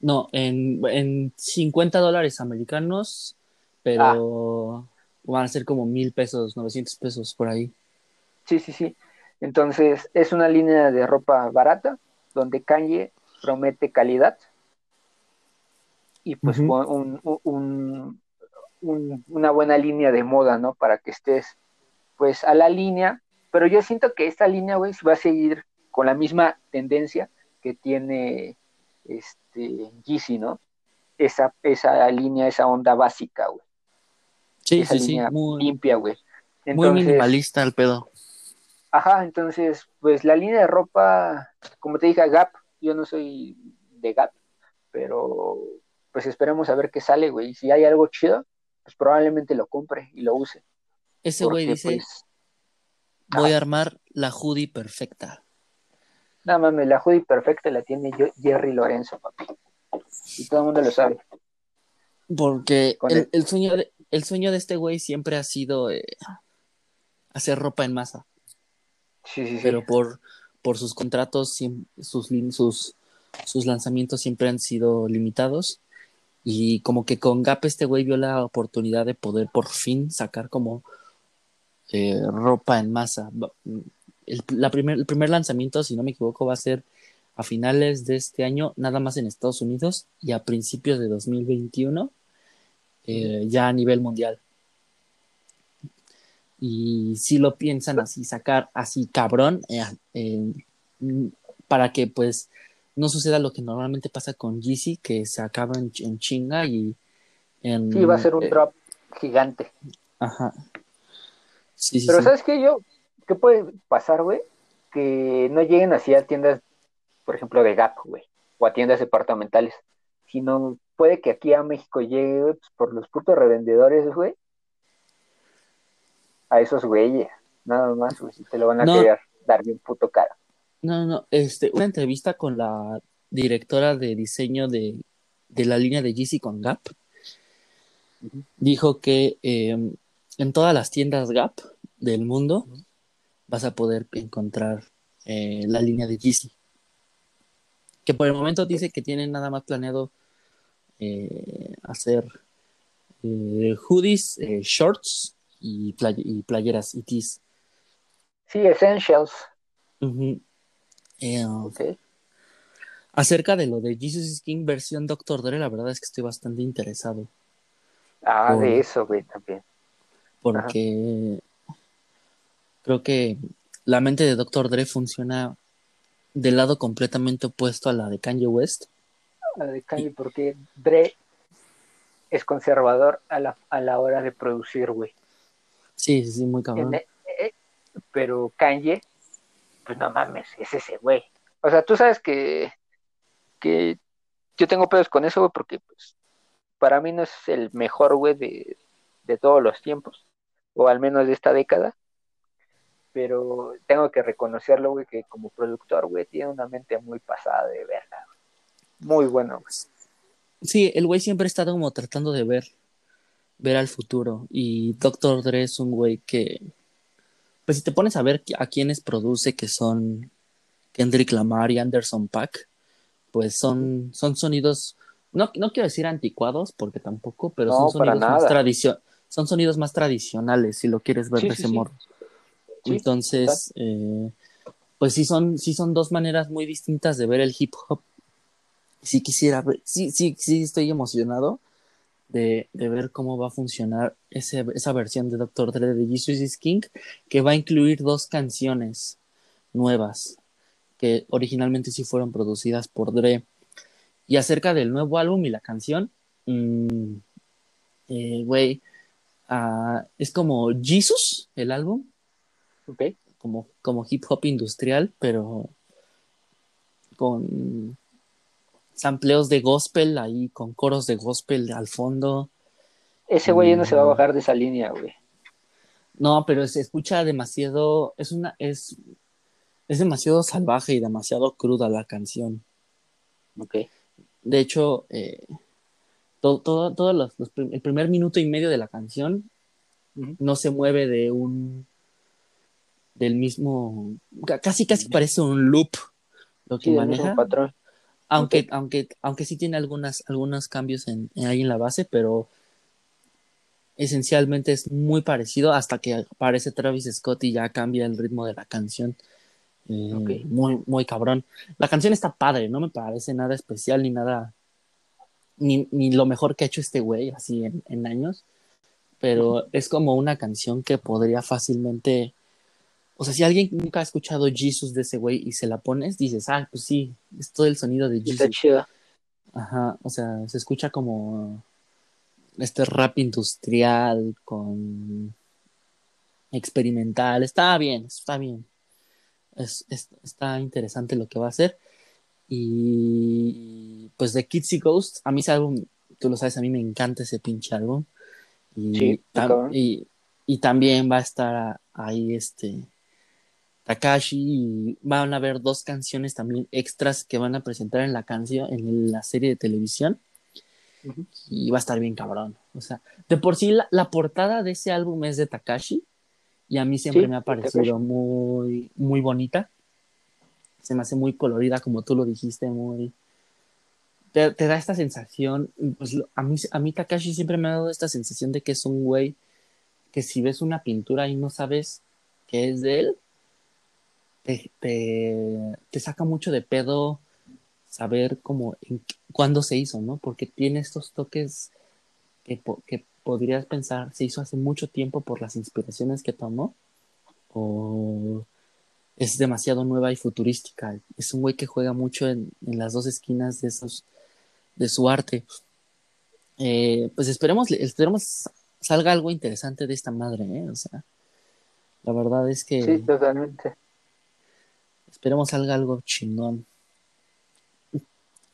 No, en, en 50 dólares americanos, pero ah. van a ser como mil pesos, 900 pesos por ahí. Sí, sí, sí. Entonces, es una línea de ropa barata, donde Kanye promete calidad y pues un, un, una buena línea de moda, ¿no? Para que estés pues a la línea, pero yo siento que esta línea, güey, va a seguir con la misma tendencia que tiene este, Yeezy, ¿no? Esa, esa línea, esa onda básica, güey. Sí, esa sí, línea Muy, limpia, güey. muy minimalista el pedo. Ajá, entonces, pues la línea de ropa, como te dije, Gap, yo no soy de Gap, pero pues esperemos a ver qué sale, güey. Y si hay algo chido, pues probablemente lo compre y lo use. Ese güey dice, pues, voy a armar la hoodie perfecta. No mames, la hoodie perfecta la tiene Jerry Lorenzo, papi. Y todo el mundo lo sabe. Porque el, sueño de, el sueño de este güey siempre ha sido eh, hacer ropa en masa. Sí, sí, sí. Pero por, por sus contratos, sus, sus, sus lanzamientos siempre han sido limitados. Y como que con Gap este güey vio la oportunidad de poder por fin sacar como eh, ropa en masa el, la primer, el primer lanzamiento, si no me equivoco, va a ser a finales de este año, nada más en Estados Unidos, y a principios de 2021, eh, ya a nivel mundial. Y si lo piensan así, sacar así cabrón, eh, para que pues no suceda lo que normalmente pasa con GC, que se acaba en, chinga y en... Sí, va a ser un eh, drop gigante. Ajá. Sí, sí, Pero ¿sabes qué? Yo, ¿qué puede pasar, güey? Que no lleguen así a tiendas, por ejemplo, de Gap, güey, o a tiendas departamentales, sino puede que aquí a México llegue, güey, pues, por los putos revendedores, güey, a esos güeyes, nada más, güey, si te lo van a querer dar bien puto caro. No, no, este, una entrevista con la directora de diseño de, la línea de Yeezy con Gap. Dijo que em, en todas las tiendas Gap del mundo vas a poder encontrar eh, la línea de Yeezy. Que por el momento dice que tienen nada más planeado eh, hacer eh, hoodies, shorts y, playeras y tees. Sí, essentials. Eh, acerca de lo de Jesus King versión Doctor Dre, la verdad es que estoy bastante interesado. Ah, de eso, güey, también. Porque creo que la mente de Doctor Dre funciona del lado completamente opuesto a la de Kanye West. La de Kanye, porque Dre es conservador a la, a la hora de producir, güey. Sí, sí, muy cabrón. E, eh, pero Kanye pues no mames, es ese güey. O sea, tú sabes que, que yo tengo pedos con eso, güey, porque pues para mí no es el mejor güey de, de todos los tiempos, o al menos de esta década. Pero tengo que reconocerlo, güey, que como productor, güey, tiene una mente muy pasada de verla. Muy bueno, güey. Sí, el güey siempre ha estado como tratando de ver, ver al futuro. Y Doctor Dre es un güey que, pues si te pones a ver a quienes produce, que son Kendrick Lamar y Anderson Pack, pues son, son sonidos, no, no quiero decir anticuados, porque tampoco, pero son sonidos más tradicionales son sonidos más tradicionales, si lo quieres ver de ese modo. Entonces, eh, pues sí son, sí son dos maneras muy distintas de ver el hip hop. Sí quisiera, sí, sí, sí estoy emocionado de, ver cómo va a funcionar esa versión de Doctor Dre de Jesus is King, que va a incluir dos canciones nuevas que originalmente sí fueron producidas por Dre. Y acerca del nuevo álbum y la canción, mm, eh, güey, ah, es como Jesus, el álbum. Como, como hip hop industrial, pero con sampleos de gospel ahí con coros de gospel al fondo. Ese güey no se va a bajar de esa línea, güey. No, pero se escucha demasiado, es una, es, es demasiado salvaje y demasiado cruda la canción. Ok. De hecho, eh, todo, todo, todo los, el primer minuto y medio de la canción no se mueve de un, del mismo, casi casi parece un loop lo que maneja. Patrón. Aunque, aunque, aunque sí tiene algunas, algunos cambios en, ahí en la base, pero esencialmente es muy parecido hasta que aparece Travis Scott y ya cambia el ritmo de la canción. Eh, muy, muy cabrón. La canción está padre, no me parece nada especial ni nada, ni, ni lo mejor que ha hecho este güey así en, en años, pero es como una canción que podría fácilmente o sea, si alguien nunca ha escuchado Jesus de ese güey y se la pones, dices, ah, pues sí, es todo el sonido de Jesus. Está chido. Ajá, o sea, se escucha como este rap industrial con experimental. Está bien, está bien. Es, está interesante lo que va a hacer. Y pues de Kids Ghosts, a mí ese álbum, tú lo sabes, a mí me encanta ese pinche álbum. Y, sí, y, y también va a estar ahí este Takashi y van a haber dos canciones también extras que van a presentar en la canción, en la serie de televisión. Y va a estar bien cabrón. O sea, de por sí la, portada de ese álbum es de Takashi y a mí siempre me ha parecido muy, muy bonita. Se me hace muy colorida, como tú lo dijiste, muy... Te, da esta sensación, pues a mí, a mí Takashi siempre me ha dado esta sensación de que es un güey que si ves una pintura y no sabes qué es de él, te, saca mucho de pedo saber cómo, cuándo se hizo, ¿no? Porque tiene estos toques que, que podrías pensar se hizo hace mucho tiempo por las inspiraciones que tomó o es demasiado nueva y futurística. Es un güey que juega mucho en, en las dos esquinas de, esos, de su arte. Eh, pues esperemos, esperemos salga algo interesante de esta madre, ¿eh? O sea, la verdad es que... Sí, totalmente. Esperemos salga algo chingón.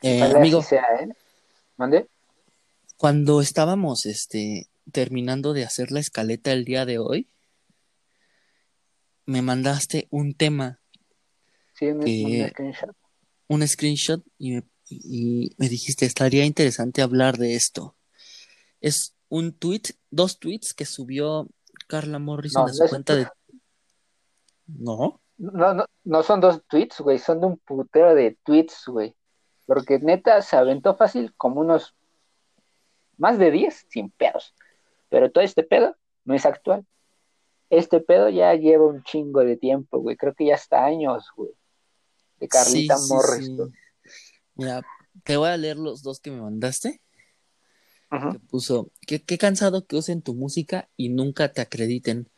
Eh, amigo, sea, ¿eh? ¿Mande? Cuando estábamos este, terminando de hacer la escaleta el día de hoy, me mandaste un tema. Sí, un, screenshot. Un screenshot y me, y me dijiste, estaría interesante hablar de esto. Es un tweet, dos tweets que subió Carla Morrison de su cuenta de... ¿No? No, no, no son dos tweets, güey, son de un putero de tweets, güey. Porque neta se aventó fácil como unos más de 10 sin pedos. Pero todo este pedo no es actual. Este pedo ya lleva un chingo de tiempo, güey. Creo que ya hasta años, güey. De Carlita Morrison. Mira, te voy a leer los dos que me mandaste. Que puso, qué, qué cansado que usen tu música y nunca te acrediten.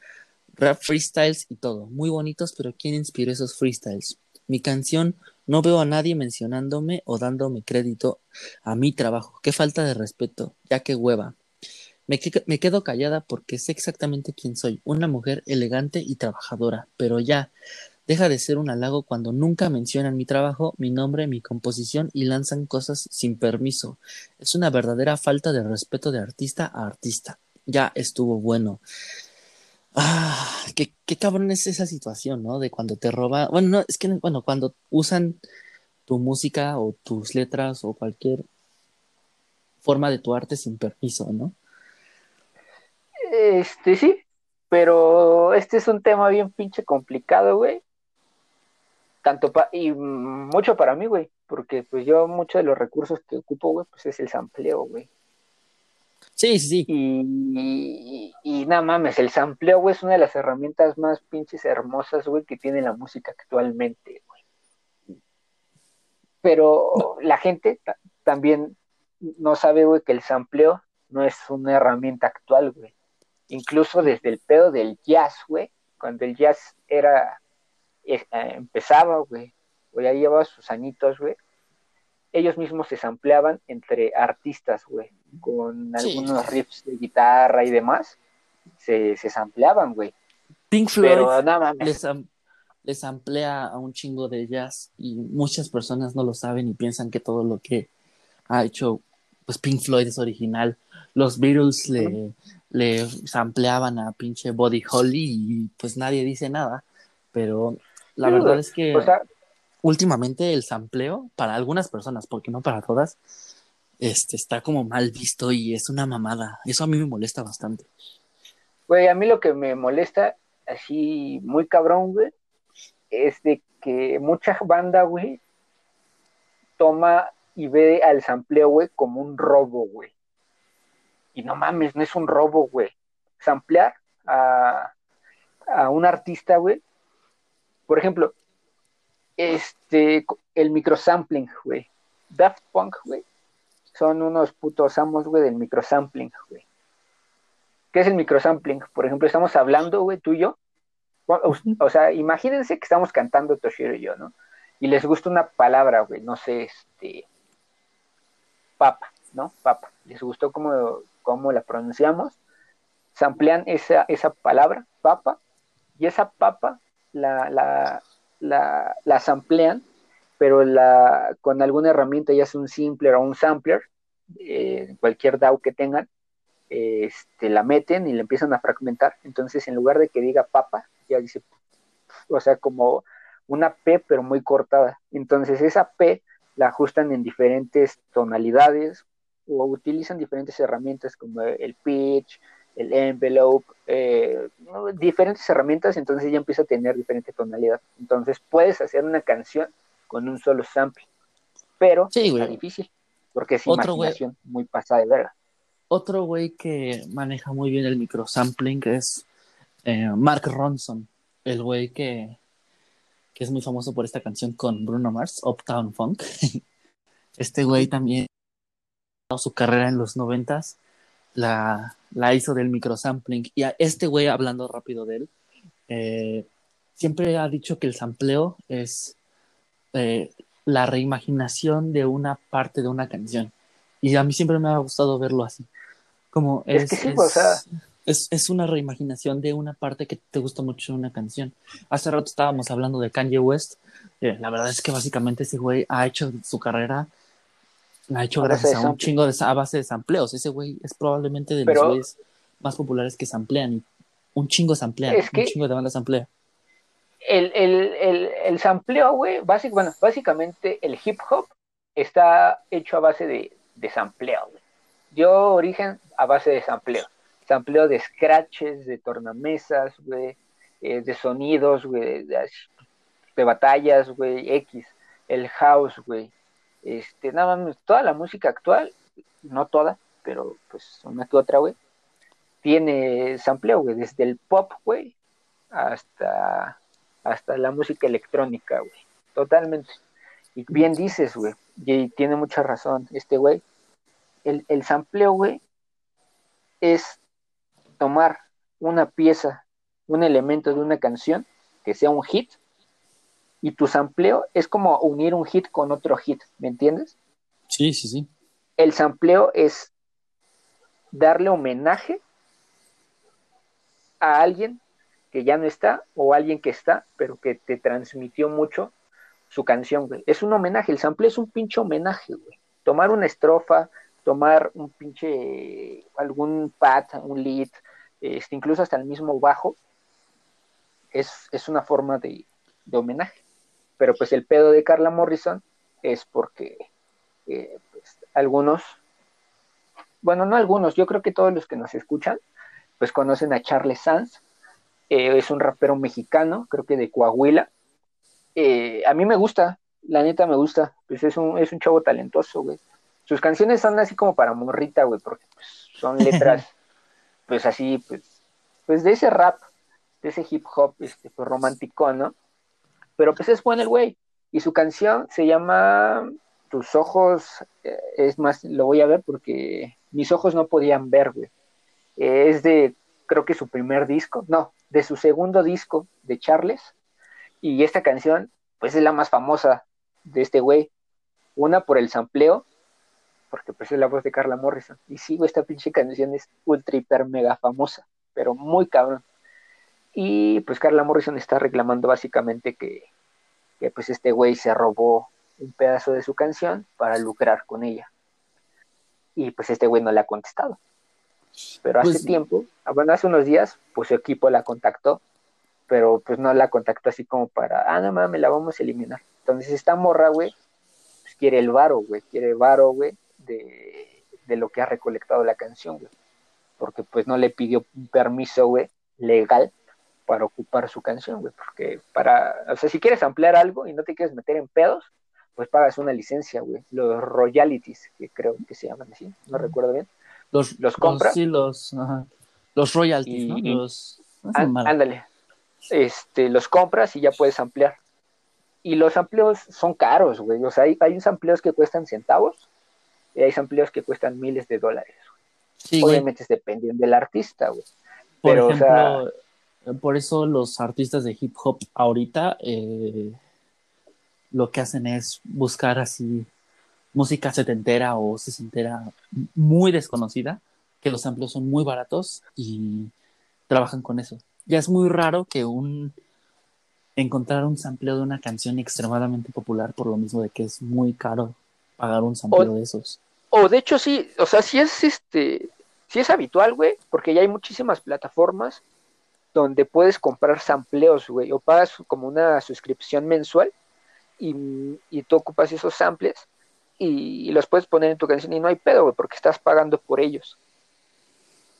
Rap freestyles y todo. Muy bonitos, pero ¿quién inspiró esos freestyles? Mi canción no veo a nadie mencionándome o dándome crédito a mi trabajo. Qué falta de respeto, ya que hueva. Me, me, quedo callada porque sé exactamente quién soy, una mujer elegante y trabajadora, pero ya, deja de ser un halago cuando nunca mencionan mi trabajo, mi nombre, mi composición y lanzan cosas sin permiso. Es una verdadera falta de respeto de artista a artista. Ya estuvo bueno. Ah, qué, qué cabrón es esa situación, ¿no? De cuando te roba, bueno, no, es que, bueno, cuando usan tu música o tus letras o cualquier forma de tu arte sin permiso, ¿no? Este, sí, pero este es un tema bien pinche complicado, güey. Tanto pa y mucho para mí, güey, porque pues yo muchos de los recursos que ocupo, güey, pues es el sampleo, güey. Sí, sí. Y, y, nada mames, el sampleo, güey, es una de las herramientas más pinches hermosas, güey, que tiene la música actualmente, güey. Pero la gente también no sabe, güey, que el sampleo no es una herramienta actual, güey. Incluso desde el pedo del jazz, güey, cuando el jazz era, eh, empezaba, güey, o ya llevaba sus añitos, güey, ellos mismos se sampleaban entre artistas, güey, con algunos riffs de guitarra y demás, se, se sampleaban, güey. Pink Floyd les, les amplía a un chingo de jazz y muchas personas no lo saben y piensan que todo lo que ha hecho pues Pink Floyd es original. Los Beatles le, le sampleaban a pinche Body Holly y pues nadie dice nada. Pero la verdad es que últimamente el sampleo, para algunas personas, porque no para todas, este, está como mal visto y es una mamada. Eso a mí me molesta bastante. Güey, a mí lo que me molesta, así muy cabrón, güey, es de que mucha banda, güey, toma y ve al sampleo, güey, como un robo, güey. Y no mames, no es un robo, güey. Samplear a, a un artista, güey. Por ejemplo, este, el microsampling, güey. Daft Punk, güey. Son unos putos amos, güey, del microsampling, güey. ¿Qué es el microsampling? Por ejemplo, estamos hablando, güey, tú y yo. O, sea, imagínense que estamos cantando Toshiro y yo, ¿no? Y les gusta una palabra, güey, no sé, este. Papa, ¿no? Papa. Les gustó cómo, cómo la pronunciamos. Samplean esa, esa palabra, papa, y esa papa la, la, la, la samplean, pero con alguna herramienta, ya sea un simpler o un sampler, eh, cualquier DAO que tengan, este, la meten y la empiezan a fragmentar. Entonces, en lugar de que diga papa, ya dice, o sea, como una P, pero muy cortada. Entonces, esa P la ajustan en diferentes tonalidades o utilizan diferentes herramientas como el pitch, el envelope, eh, diferentes herramientas, entonces ya empieza a tener diferente tonalidad. Entonces puedes hacer una canción con un solo sample, pero es difícil, porque es Otro imaginación muy pasada de verga. Otro güey que maneja muy bien el microsampling es eh, Mark Ronson, el güey que, que es muy famoso por esta canción con Bruno Mars, Uptown Funk. este güey también su carrera en los noventas la, la hizo del microsampling. Y a este güey, hablando rápido de él, eh, siempre ha dicho que el sampleo es eh, la reimaginación de una parte de una canción. Y a mí siempre me ha gustado verlo así. Como es, es, una reimaginación de una parte que te gusta mucho de una canción. Hace rato estábamos hablando de Kanye West. Eh, la verdad es que básicamente ese güey ha hecho su carrera, ha hecho gracias a un chingo de a base de sampleos. Ese güey es probablemente de los güeyes más populares que samplean y un chingo samplean, un chingo de bandas samplean el, el, el, el sampleo, güey, bueno, básicamente el hip hop está hecho a base de, de sampleo, güey. Dio origen a base de sampleo. Sampleo de scratches, de tornamesas, güey, eh, de sonidos, güey, de, batallas, güey, X. El house, güey. Este, nada más, toda la música actual, no toda, pero pues una que otra, güey, tiene sampleo, güey, desde el pop, güey, hasta hasta la música electrónica, güey. Totalmente. Y bien dices, güey, y tiene mucha razón este güey. El, el sampleo, güey, es tomar una pieza, un elemento de una canción que sea un hit, y tu sampleo es como unir un hit con otro hit, ¿me entiendes? Sí, sí, sí. El sampleo es darle homenaje a alguien que ya no está o alguien que está, pero que te transmitió mucho su canción, güey. Es un homenaje, el sample es un pinche homenaje, güey. Tomar una estrofa, tomar un pinche, algún pad, un lead, este, incluso hasta el mismo bajo, es, es una forma de, de, homenaje. Pero pues el pedo de Carla Morrison es porque eh, pues, algunos, bueno, no algunos, yo creo que todos los que nos escuchan, pues conocen a Charles Sanz, eh, es un rapero mexicano, creo que de Coahuila. Eh, a mí me gusta, la neta me gusta, pues es un, es un chavo talentoso, güey. Sus canciones son así como para morrita, güey, porque pues, son letras, pues así, pues, pues de ese rap, de ese hip hop, este, pues romántico, ¿no? Pero pues es bueno el güey. Y su canción se llama Tus ojos, eh, es más, lo voy a ver porque mis ojos no podían ver, güey. es de, creo que su primer disco, no, de su segundo disco de Charles. Y esta canción, pues es la más famosa de este güey. Una por el sampleo, porque pues es la voz de Carla Morrison. Y sí, esta pinche canción es ultra hiper mega famosa, pero muy cabrón. Y pues Carla Morrison está reclamando básicamente que, que pues este güey se robó un pedazo de su canción para lucrar con ella. Y pues este güey no le ha contestado. Pero hace pues, tiempo, ah, bueno, hace unos días, pues su equipo la contactó, pero pues no la contactó así como para, ah, no mames, la vamos a eliminar. Entonces esta morra, güey, pues quiere el varo, güey, quiere varo, güey, de, de lo que ha recolectado la canción, güey. Porque pues no le pidió permiso, güey, legal para ocupar su canción, güey. Porque para, o sea, si quieres ampliar algo y no te quieres meter en pedos, pues pagas una licencia, güey. Los royalties, que creo que se llaman así, no recuerdo bien los, los compras. sí, los, los royalties, ¿no? Los, ándale. Este, los compras y ya puedes ampliar. Y los amplios son caros, güey. O sea, hay, hay unos amplios que cuestan centavos y hay amplios que cuestan miles de dólares. Sí, Obviamente es dependiendo del artista, güey. Por Pero, ejemplo, por eso los artistas de hip hop ahorita eh, lo que hacen es buscar así música setentera o sesentera muy desconocida, que los samples son muy baratos y trabajan con eso. Ya es muy raro que un encontrar un sampleo de una canción extremadamente popular por lo mismo de que es muy caro pagar un sampleo de esos. O de hecho sí, o sea, sí es este, sí es habitual, güey, porque ya hay muchísimas plataformas donde puedes comprar sampleos, güey, o pagas como una suscripción mensual y, y tú ocupas esos samples y, los puedes poner en tu canción y no hay pedo, güey, porque estás pagando por ellos.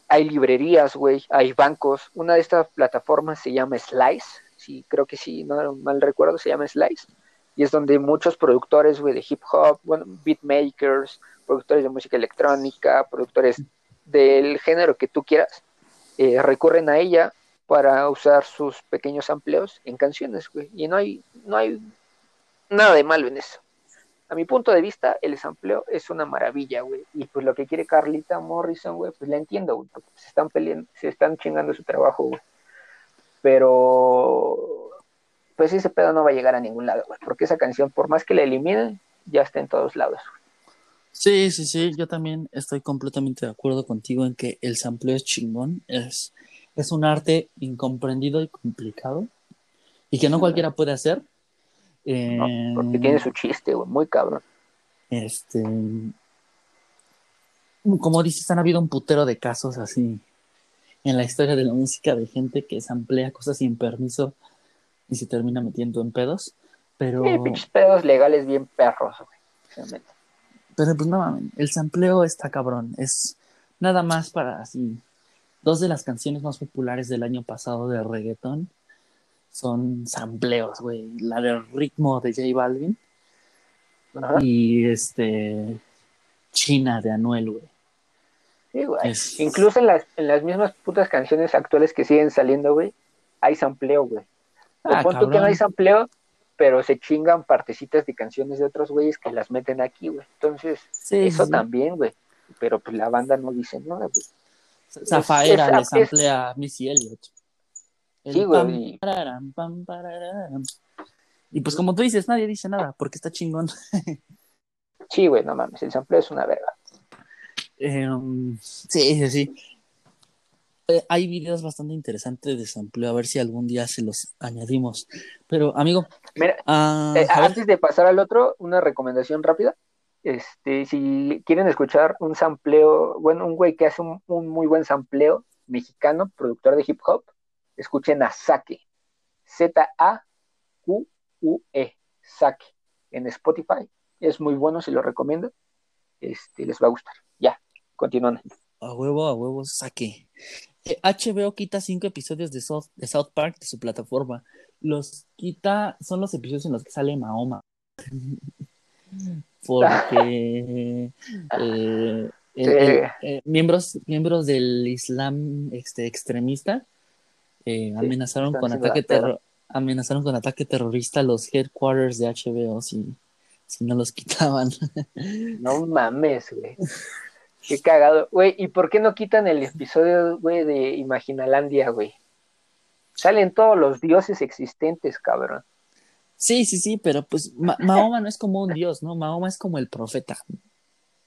Hay librerías, güey, hay bancos. Una de estas plataformas se llama Slice, sí, creo que sí, no mal recuerdo, se llama Slice. Y es donde muchos productores, güey, de hip hop, bueno, beatmakers, productores de música electrónica, productores del género que tú quieras, eh, recurren a ella para usar sus pequeños amplios en canciones, güey. Y no hay, no hay nada de malo en eso a mi punto de vista, el sampleo es una maravilla, güey. Y pues lo que quiere Carlita Morrison, güey, pues la entiendo, güey, se están peleando, se están chingando su trabajo, güey. Pero, pues ese pedo no va a llegar a ningún lado, güey, porque esa canción, por más que la eliminen, ya está en todos lados. Sí, sí, sí, yo también estoy completamente de acuerdo contigo en que el sampleo es chingón, es, es un arte incomprendido y complicado y que no cualquiera puede hacer. No, porque tiene su chiste, güey, muy cabrón. Este, como dices, han habido un putero de casos así en la historia de la música de gente que samplea cosas sin permiso y se termina metiendo en pedos. Pero. Sí, pinches pedos legales bien perros, güey. Pero pues no, el sampleo está cabrón. Es nada más para así. Dos de las canciones más populares del año pasado de reggaeton son sampleos, güey. La del ritmo de J Balvin. Y este. China de Anuel, güey. Sí, güey. Incluso en las, en las mismas putas canciones actuales que siguen saliendo, güey, hay sampleo, güey. Ah, que no hay sampleo, pero se chingan partecitas de canciones de otros güeyes que las meten aquí, güey. Entonces, eso también, güey. Pero pues la banda no dice nada, güey. Zafaera le samplea a Missy Elliott. sí, güey. Y pues como tú dices, nadie dice nada, porque está chingón. sí, güey, no mames, el sampleo es una verga. Em, sí, sí, sí. Eh, hay videos bastante interesantes de sampleo, a ver si algún día se los añadimos. Pero, amigo. Mira, ah, eh, antes de pasar al otro, una recomendación rápida. Este, si quieren escuchar un sampleo, bueno, un güey que hace un, muy buen sampleo mexicano, productor de hip hop, escuchen a Saque. Z-A-Q-U-E. Saque. En Spotify. Es muy bueno, se lo recomiendo. Este, les va a gustar. Ya, continúan. A huevo, a huevo, saque. HBO quita cinco episodios de South, de South Park de su plataforma. Los quita, son los episodios en los que sale Mahoma. Porque eh, eh, miembros, miembros del Islam este, extremista eh, amenazaron con ataque amenazaron con ataque terrorista los headquarters de HBO si, si no los quitaban. No mames, güey. Qué cagado. Güey, ¿y por qué no quitan el episodio, güey, de Imaginalandia, güey? Salen todos los dioses existentes, cabrón. Sí, sí, sí, pero pues Mahoma no es como un dios, ¿no? Mahoma es como el profeta.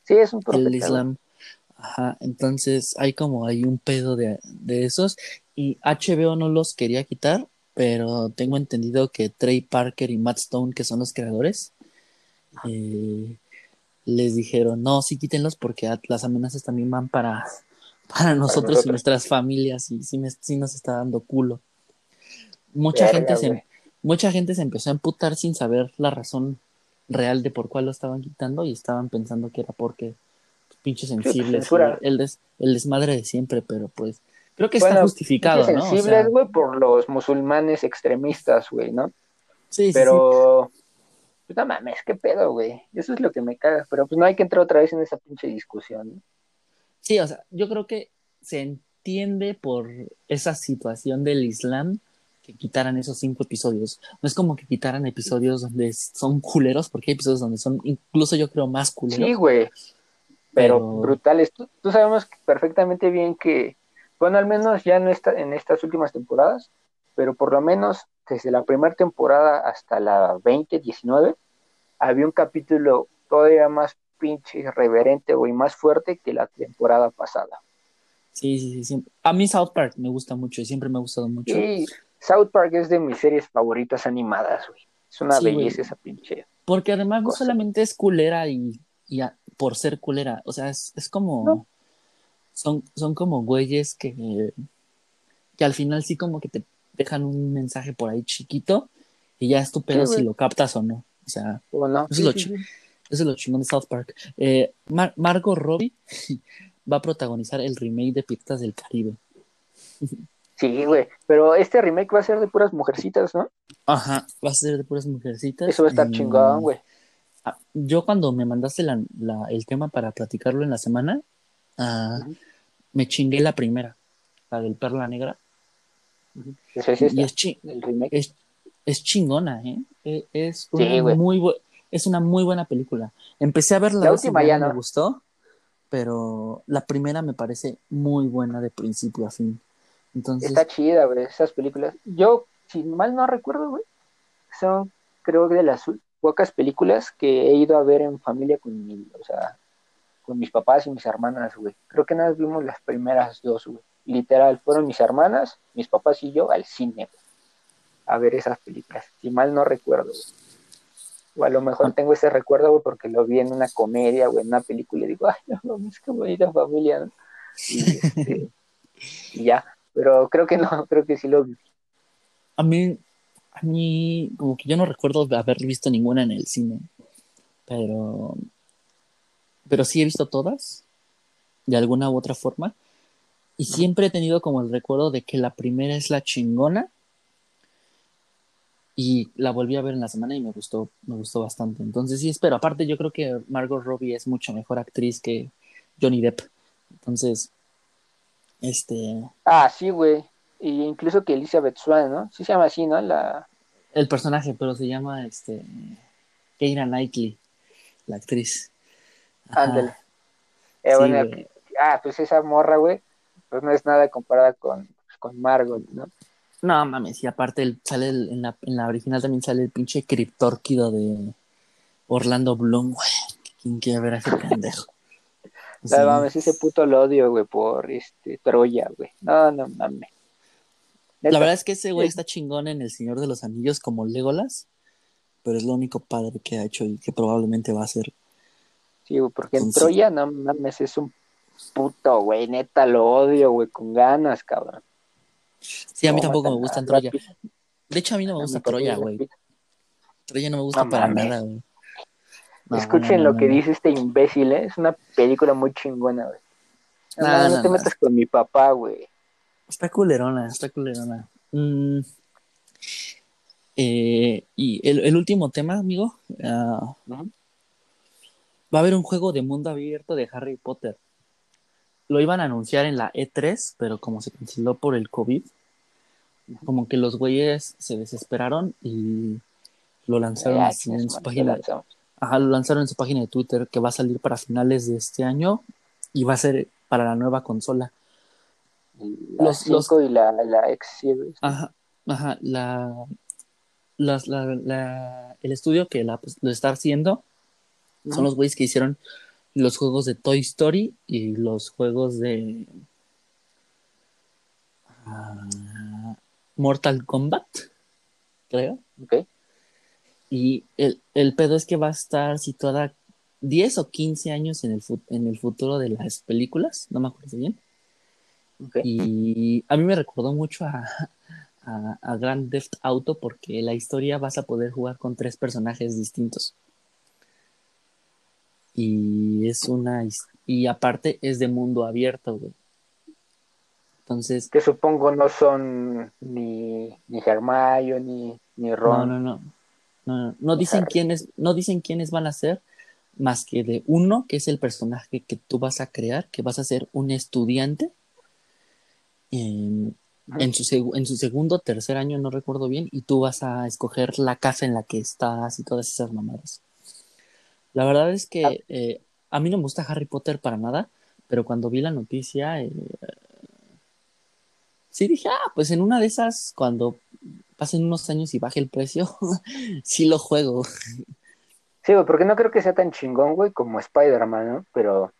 Sí, es un profeta. El Islam. Ajá, entonces hay como hay un pedo de, de esos y HBO no los quería quitar, pero tengo entendido que Trey Parker y Matt Stone, que son los creadores, eh, les dijeron, no, sí quítenlos porque las amenazas también van para, para nosotros, y nuestras familias y sí, nos está dando culo. Mucha gente se, mucha gente se empezó a emputar sin saber la razón real de por cuál lo estaban quitando y estaban pensando que era porque pinches sensibles, el, el desmadre de siempre, pero pues creo que está justificado, ¿no? sensibles, güey, por los musulmanes extremistas, güey, ¿no? Sí, pero pues no mames, qué pedo, güey. Eso es lo que me caga, pero pues no hay que entrar otra vez en esa pinche discusión. Sí, o sea, yo creo que se entiende por esa situación del Islam que quitaran esos cinco episodios. No es como que quitaran episodios donde son culeros, porque hay episodios donde son incluso yo creo más culeros. Sí, güey. Pero, brutales. Tú, tú, sabemos perfectamente bien que, bueno, al menos ya no está en estas últimas temporadas, pero por lo menos desde la primera temporada hasta la 2019, había un capítulo todavía más pinche irreverente, y más fuerte que la temporada pasada. Sí, sí, sí. A mí South Park me gusta mucho, siempre me ha gustado mucho. Sí, South Park es de mis series favoritas animadas, güey. Es una belleza esa pinche. Porque además no solamente es culera y, por ser culera, o sea, es, como... Son, son como güeyes que, que al final sí como que te dejan un mensaje por ahí chiquito y ya es tu pedo si lo captas o no. O sea, eso, es lo chingón de South Park. Eh, Margot Robbie va a protagonizar el remake de Piratas del Caribe. Sí, güey, pero este remake va a ser de puras mujercitas, ¿no? Ajá, va a ser de puras mujercitas. Eso va a estar chingón, güey. Ah, yo cuando me mandaste la, el tema para platicarlo en la semana, ah, me chingué la primera, la del Perla Negra y es, es, chingona, ¿eh? e, Es, una muy es una muy buena película. Empecé a ver la, última ya no me gustó, pero la primera me parece muy buena de principio a fin. Entonces... Está chida, güey, esas películas. Yo, si mal no recuerdo, güey, son, creo, de las pocas películas que he ido a ver en familia con mi, o sea, con mis papás y mis hermanas, güey. Creo que nada vimos las primeras dos, güey. Literal, fueron mis hermanas, mis papás y yo al cine, a ver esas películas. Si mal no recuerdo, O a lo mejor ah. tengo ese recuerdo, güey, porque lo vi en una comedia, o en una película y digo, ay, no, es que bonita familia, ¿no? Este, y, ya. Pero creo que no, creo que sí lo vi. A mí, a mí, como que yo no recuerdo haber visto ninguna en el cine. Pero. Pero sí he visto todas. De alguna u otra forma. Y siempre he tenido como el recuerdo de que la primera es la chingona. Y la volví a ver en la semana y me gustó, me gustó bastante. Entonces sí espero. Aparte, yo creo que Margot Robbie es mucho mejor actriz que Johnny Depp. Entonces, este. Ah, sí, güey. Y incluso que Elizabeth Swan, ¿no? Sí se llama así, ¿no? La... El personaje, pero se llama este. Keira Knightley, la actriz. Ándale. Eh, ah, pues esa morra, güey, pues no es nada comparada con, con Margot, ¿no? No mames, y aparte sale en, la, en la original también sale el pinche criptórquido de Orlando Bloom, güey. ¿Quién quiere ver a ese pendejo? No mames, ese puto lo odio, güey, por este Troya, güey. No, no mames. La verdad es que ese güey está chingón en El Señor de los Anillos como Legolas, pero es lo único padre que ha hecho y que probablemente va a hacer. Sí, güey, porque en Troya, no mames, es un puto, güey, neta, lo odio, güey, con ganas, cabrón. Sí, a mí tampoco me gusta Troya. De hecho, a mí no me gusta Troya, güey. Troya no me gusta para nada, güey. Escuchen lo que dice este imbécil, ¿eh? Es una película muy chingona, güey. No, te metas con mi papá, güey. Está culerona, está culerona. Mm. Eh, y el, último tema, amigo. Ah, va a haber un juego de mundo abierto de Harry Potter lo iban a anunciar en la E3, pero como se canceló por el COVID, como que los güeyes se desesperaron y lo lanzaron en su página. Ajá, lo lanzaron en su página de Twitter que va a salir para finales de este año y va a ser para la nueva consola. los, los... y la, la X Series. Ajá, ajá, la, la, el estudio que la, pues, lo está haciendo son los güeyes que hicieron los juegos de Toy Story y los juegos de ah, Mortal Kombat, creo. Okay. Y el, el, pedo es que va a estar situada 10 o 15 años en el, en el futuro de las películas, no me acuerdo bien. Y a mí me recordó mucho a, a, a, Grand Theft Auto porque la historia vas a poder jugar con tres personajes distintos y es una y aparte es de mundo abierto, güey. Entonces, que supongo no son ni ni Germayo ni ni Ron. No, no, no. No, dicen quiénes no dicen quiénes van a ser más que de uno que es el personaje que tú vas a crear, que vas a ser un estudiante en, en su, en su segundo o tercer año, no recuerdo bien, y tú vas a escoger la casa en la que estás y todas esas mamadas. La verdad es que ah. eh, a mí no me gusta Harry Potter para nada, pero cuando vi la noticia, eh, sí dije, ah, pues en una de esas, cuando pasen unos años y baje el precio, sí lo juego. Sí, porque no creo que sea tan chingón, güey, como Spider-Man, ¿no? Pero...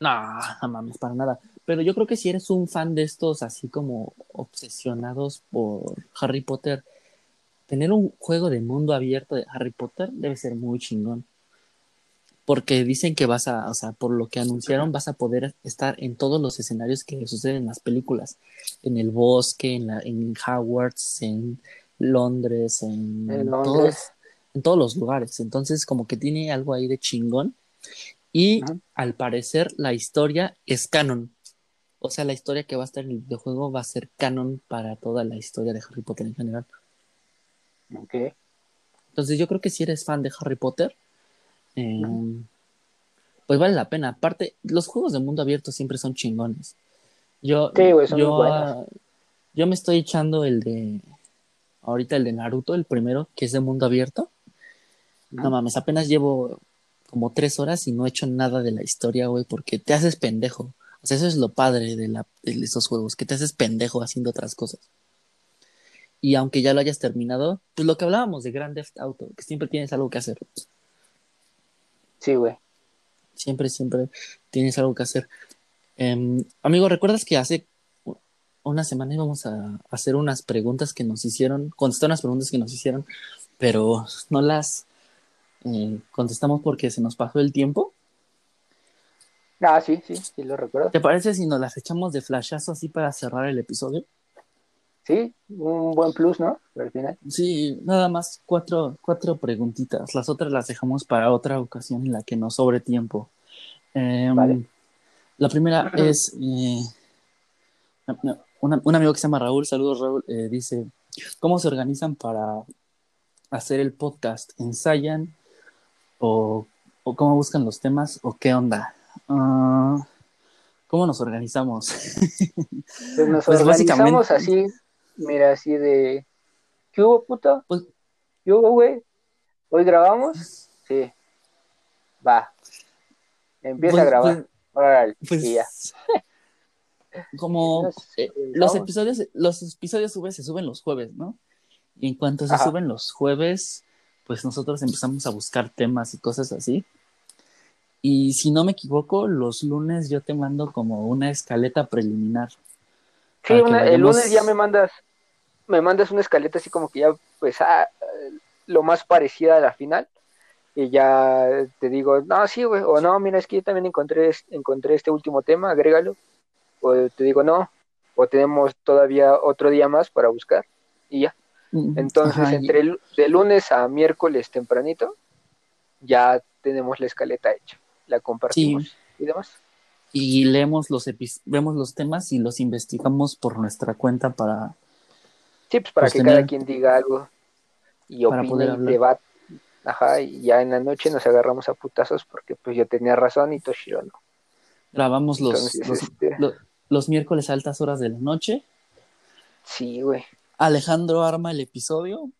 No, no mames, para nada. Pero yo creo que si eres un fan de estos así como obsesionados por Harry Potter, tener un juego de mundo abierto de Harry Potter debe ser muy chingón porque dicen que vas a, o sea, por lo que anunciaron, vas a poder estar en todos los escenarios que suceden en las películas, en el bosque, en, la, en Hogwarts, en Londres, en, Todos, en todos los lugares. Entonces, como que tiene algo ahí de chingón. Y al parecer, la historia es canon. O sea, la historia que va a estar en el videojuego va a ser canon para toda la historia de Harry Potter en general. Ok. Entonces, yo creo que si eres fan de Harry Potter, Em, pues vale la pena. Aparte, los juegos de mundo abierto siempre son chingones. Yo, yo, yo me estoy echando el de. Ahorita el de Naruto, el primero, que es de mundo abierto. No mames, apenas llevo como tres horas y no he hecho nada de la historia, güey, porque te haces pendejo. O sea, eso es lo padre de, la, de esos juegos, que te haces pendejo haciendo otras cosas. y aunque ya lo hayas terminado, pues lo que hablábamos de Grand Theft Auto, que siempre tienes algo que hacer. Sí, güey. Siempre, siempre tienes algo que hacer. Em, amigo, ¿recuerdas que hace una semana íbamos a hacer unas preguntas que nos hicieron, contestar unas preguntas que nos hicieron, pero no las eh, contestamos porque se nos pasó el tiempo? Ah, sí, sí, sí lo recuerdo. ¿Te parece si nos las echamos de flashazo así para cerrar el episodio? Sí, un buen plus, ¿no? Al final. Sí, nada más cuatro, cuatro preguntitas. Las otras las dejamos para otra ocasión en la que nos sobre tiempo. Em, vale. La primera es, eh, un amigo que se llama Raúl, saludos Raúl, eh, dice, ¿cómo se organizan para hacer el podcast? ¿Ensayan o, o cómo buscan los temas o qué onda? Ah, ¿Cómo nos organizamos? Pues nos pues organizamos así, mira, así de, ¿qué hubo, puto? Pues, ¿Qué hubo, güey? ¿Hoy grabamos? Sí. Va. Empieza a pues, grabar. Órale, pues, como eh, los episodios, los episodios se suben los jueves, ¿no? Y en cuanto se suben los jueves, pues nosotros empezamos a buscar temas y cosas así. Y si no me equivoco, los lunes yo te mando como una escaleta preliminar. Sí, el lunes ya me mandas, me mandas una escaleta así como que ya, pues, ah, lo más parecida a la final. Y ya te digo, no, sí, güey, o no, mira, es que yo también encontré, encontré este último tema, agrégalo. O te digo, no, o tenemos todavía otro día más para buscar. Y ya. Mm, Entonces, entre el, de lunes a miércoles tempranito, ya tenemos la escaleta hecha la compartimos y demás. Y leemos los vemos los temas y los investigamos por nuestra cuenta para... Sí, pues para pues, que cada quien diga algo y opine y debate. Ajá, y ya en la noche nos agarramos a putazos porque pues yo tenía razón y Toshiro no. Grabamos los, este, los, miércoles a altas horas de la noche. Sí, güey. Alejandro arma el episodio.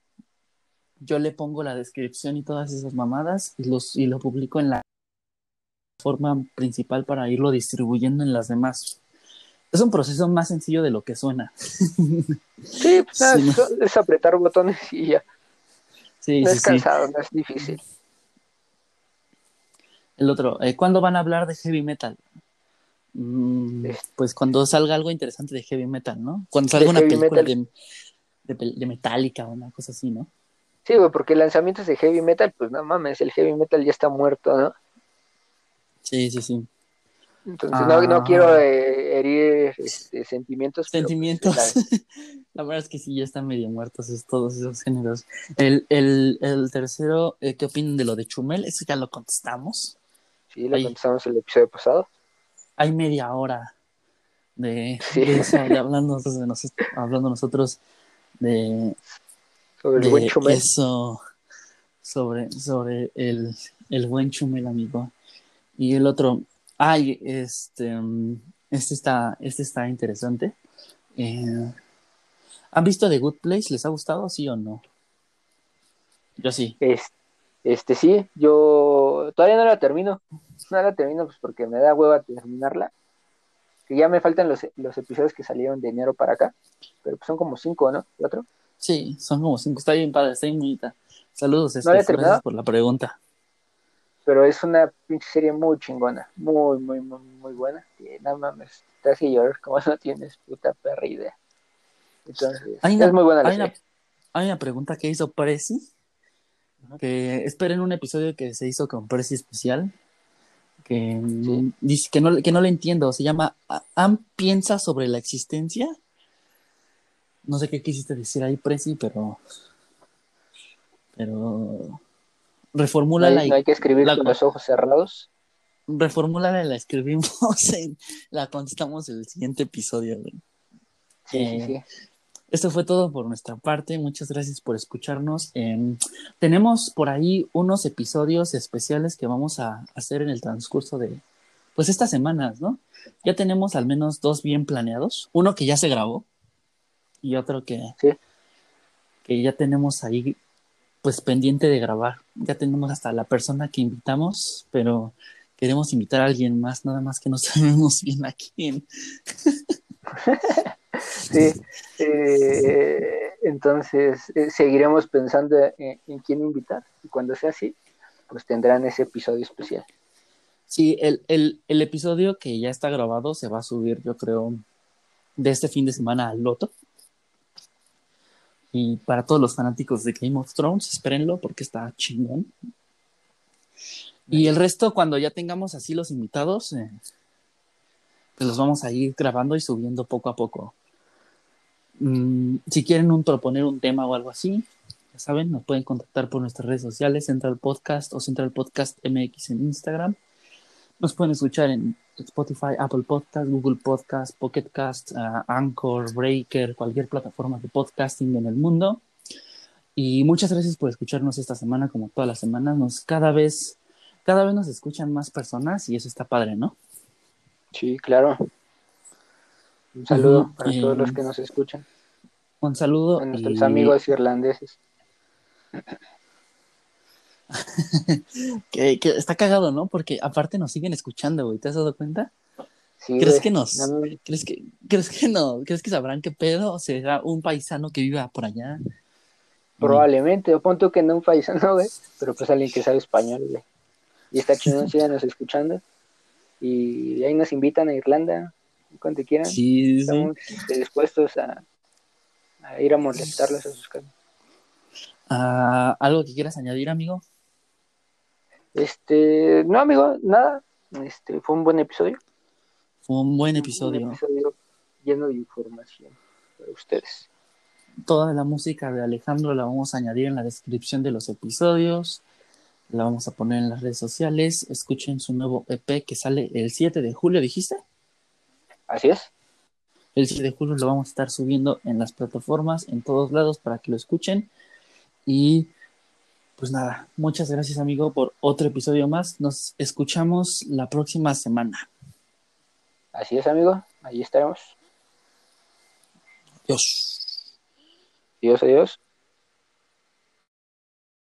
Yo le pongo la descripción y todas esas mamadas y, los, y lo publico en la forma principal para irlo distribuyendo en las demás. Es un proceso más sencillo de lo que suena. Sí, pues, es, apretar botones y ya. Sí, no es cansado, no es difícil. El otro, eh, ¿cuándo van a hablar de heavy metal? Mm, pues cuando salga algo interesante de heavy metal, ¿no? Cuando salga una película de, de, Metallica o una cosa así, ¿no? Sí, güey, porque lanzamientos de heavy metal, pues no mames, el heavy metal ya está muerto, ¿no? Sí, sí, sí. Entonces no, no, quiero ah. eh, herir este, sentimientos. Pues, sentimientos. la... verdad es que sí, ya están medio muertos todos esos géneros. El, el, el tercero, eh, ¿qué opinan de lo de Chumel? Eso ya lo contestamos. Sí, lo contestamos el episodio pasado. Hay media hora de, eso, hablando, de hablando nosotros de, sobre el buen Chumel. Eso, sobre, sobre el, el buen Chumel, amigo. Y el otro, ay, este, este está, este está interesante. Eh, ¿Han visto The Good Place? ¿Les ha gustado, sí o no? Yo sí. Este, sí, yo todavía no la termino. No la termino pues porque me da hueva terminarla. Que ya me faltan los, los episodios que salieron de enero para acá. Pero pues son como cinco, ¿no? ¿Y otro? Sí, son como cinco. Está bien padre, está bien bonita. Saludos, este, gracias por la pregunta pero es una pinche serie muy chingona, muy, muy, muy, muy buena. Y nada mames, te hace llorar como no tienes puta perra idea. Entonces, es muy buena la hay serie. Una, hay una pregunta que hizo Prezi, que esperen un episodio que se hizo con Prezi especial, que dice que no, que no le entiendo, se llama ¿Am piensa sobre la existencia? No sé qué quisiste decir ahí, Prezi, pero pero reformúlala. No hay, que escribir con los ojos cerrados. Reformúlala y la escribimos, en, la contestamos en el siguiente episodio. Sí, eh, sí, Esto fue todo por nuestra parte. Muchas gracias por escucharnos. Em, tenemos por ahí unos episodios especiales que vamos a hacer en el transcurso de, pues, estas semanas, ¿no? Ya tenemos al menos dos bien planeados. Uno que ya se grabó y otro que, que ya tenemos ahí pues pendiente de grabar. Ya tenemos hasta la persona que invitamos, pero queremos invitar a alguien más, nada más que no sabemos bien a quién. sí, eh, Entonces, eh, seguiremos pensando en, quién invitar. Y cuando sea así, pues tendrán ese episodio especial. Sí, el, el, el episodio que ya está grabado se va a subir, yo creo, de este fin de semana al Loto. Y para todos los fanáticos de Game of Thrones, espérenlo porque está chingón. Y el resto, cuando ya tengamos así los invitados, eh, pues los vamos a ir grabando y subiendo poco a poco. Mm, si quieren proponer un tema o algo así, ya saben, nos pueden contactar por nuestras redes sociales, Central Podcast o Central Podcast MX en Instagram. Nos pueden escuchar en Spotify, Apple Podcast, Google Podcast, Pocket Cast, uh, Anchor, Breaker, cualquier plataforma de podcasting en el mundo. Y muchas gracias por escucharnos esta semana, como todas las semanas. Nos cada vez, cada vez nos escuchan más personas y eso está padre, ¿no? Sí, claro. Un saludo para todos los que nos escuchan. Un saludo. A nuestros amigos irlandeses. que, está cagado, ¿no? Porque aparte nos siguen escuchando, güey. ¿Te has dado cuenta? ¿Crees que nos, ¿crees que, crees que no, crees que sabrán qué pedo? ¿O será un paisano que viva por allá? Probablemente, o punto que no un paisano, güey, pero pues alguien que sabe español, güey. Y está chingón, síganos escuchando. Y ahí nos invitan a Irlanda, cuando quieran. Sí, Estamos este, dispuestos a, a, ir a molestarlos a sus casas. Ah, ¿Algo que quieras añadir, amigo? Este, no, amigo, nada. Este, fue un buen episodio. Fue un buen episodio. Un episodio lleno de información para ustedes. Toda la música de Alejandro la vamos a añadir en la descripción de los episodios. La vamos a poner en las redes sociales. Escuchen su nuevo EP que sale el 7 de julio, ¿dijiste? Así es. El 7 de julio lo vamos a estar subiendo en las plataformas, en todos lados, para que lo escuchen. Y pues nada, muchas gracias amigo por otro episodio más. Nos escuchamos la próxima semana. Así es amigo, ahí estaremos. Adiós. Adiós, adiós.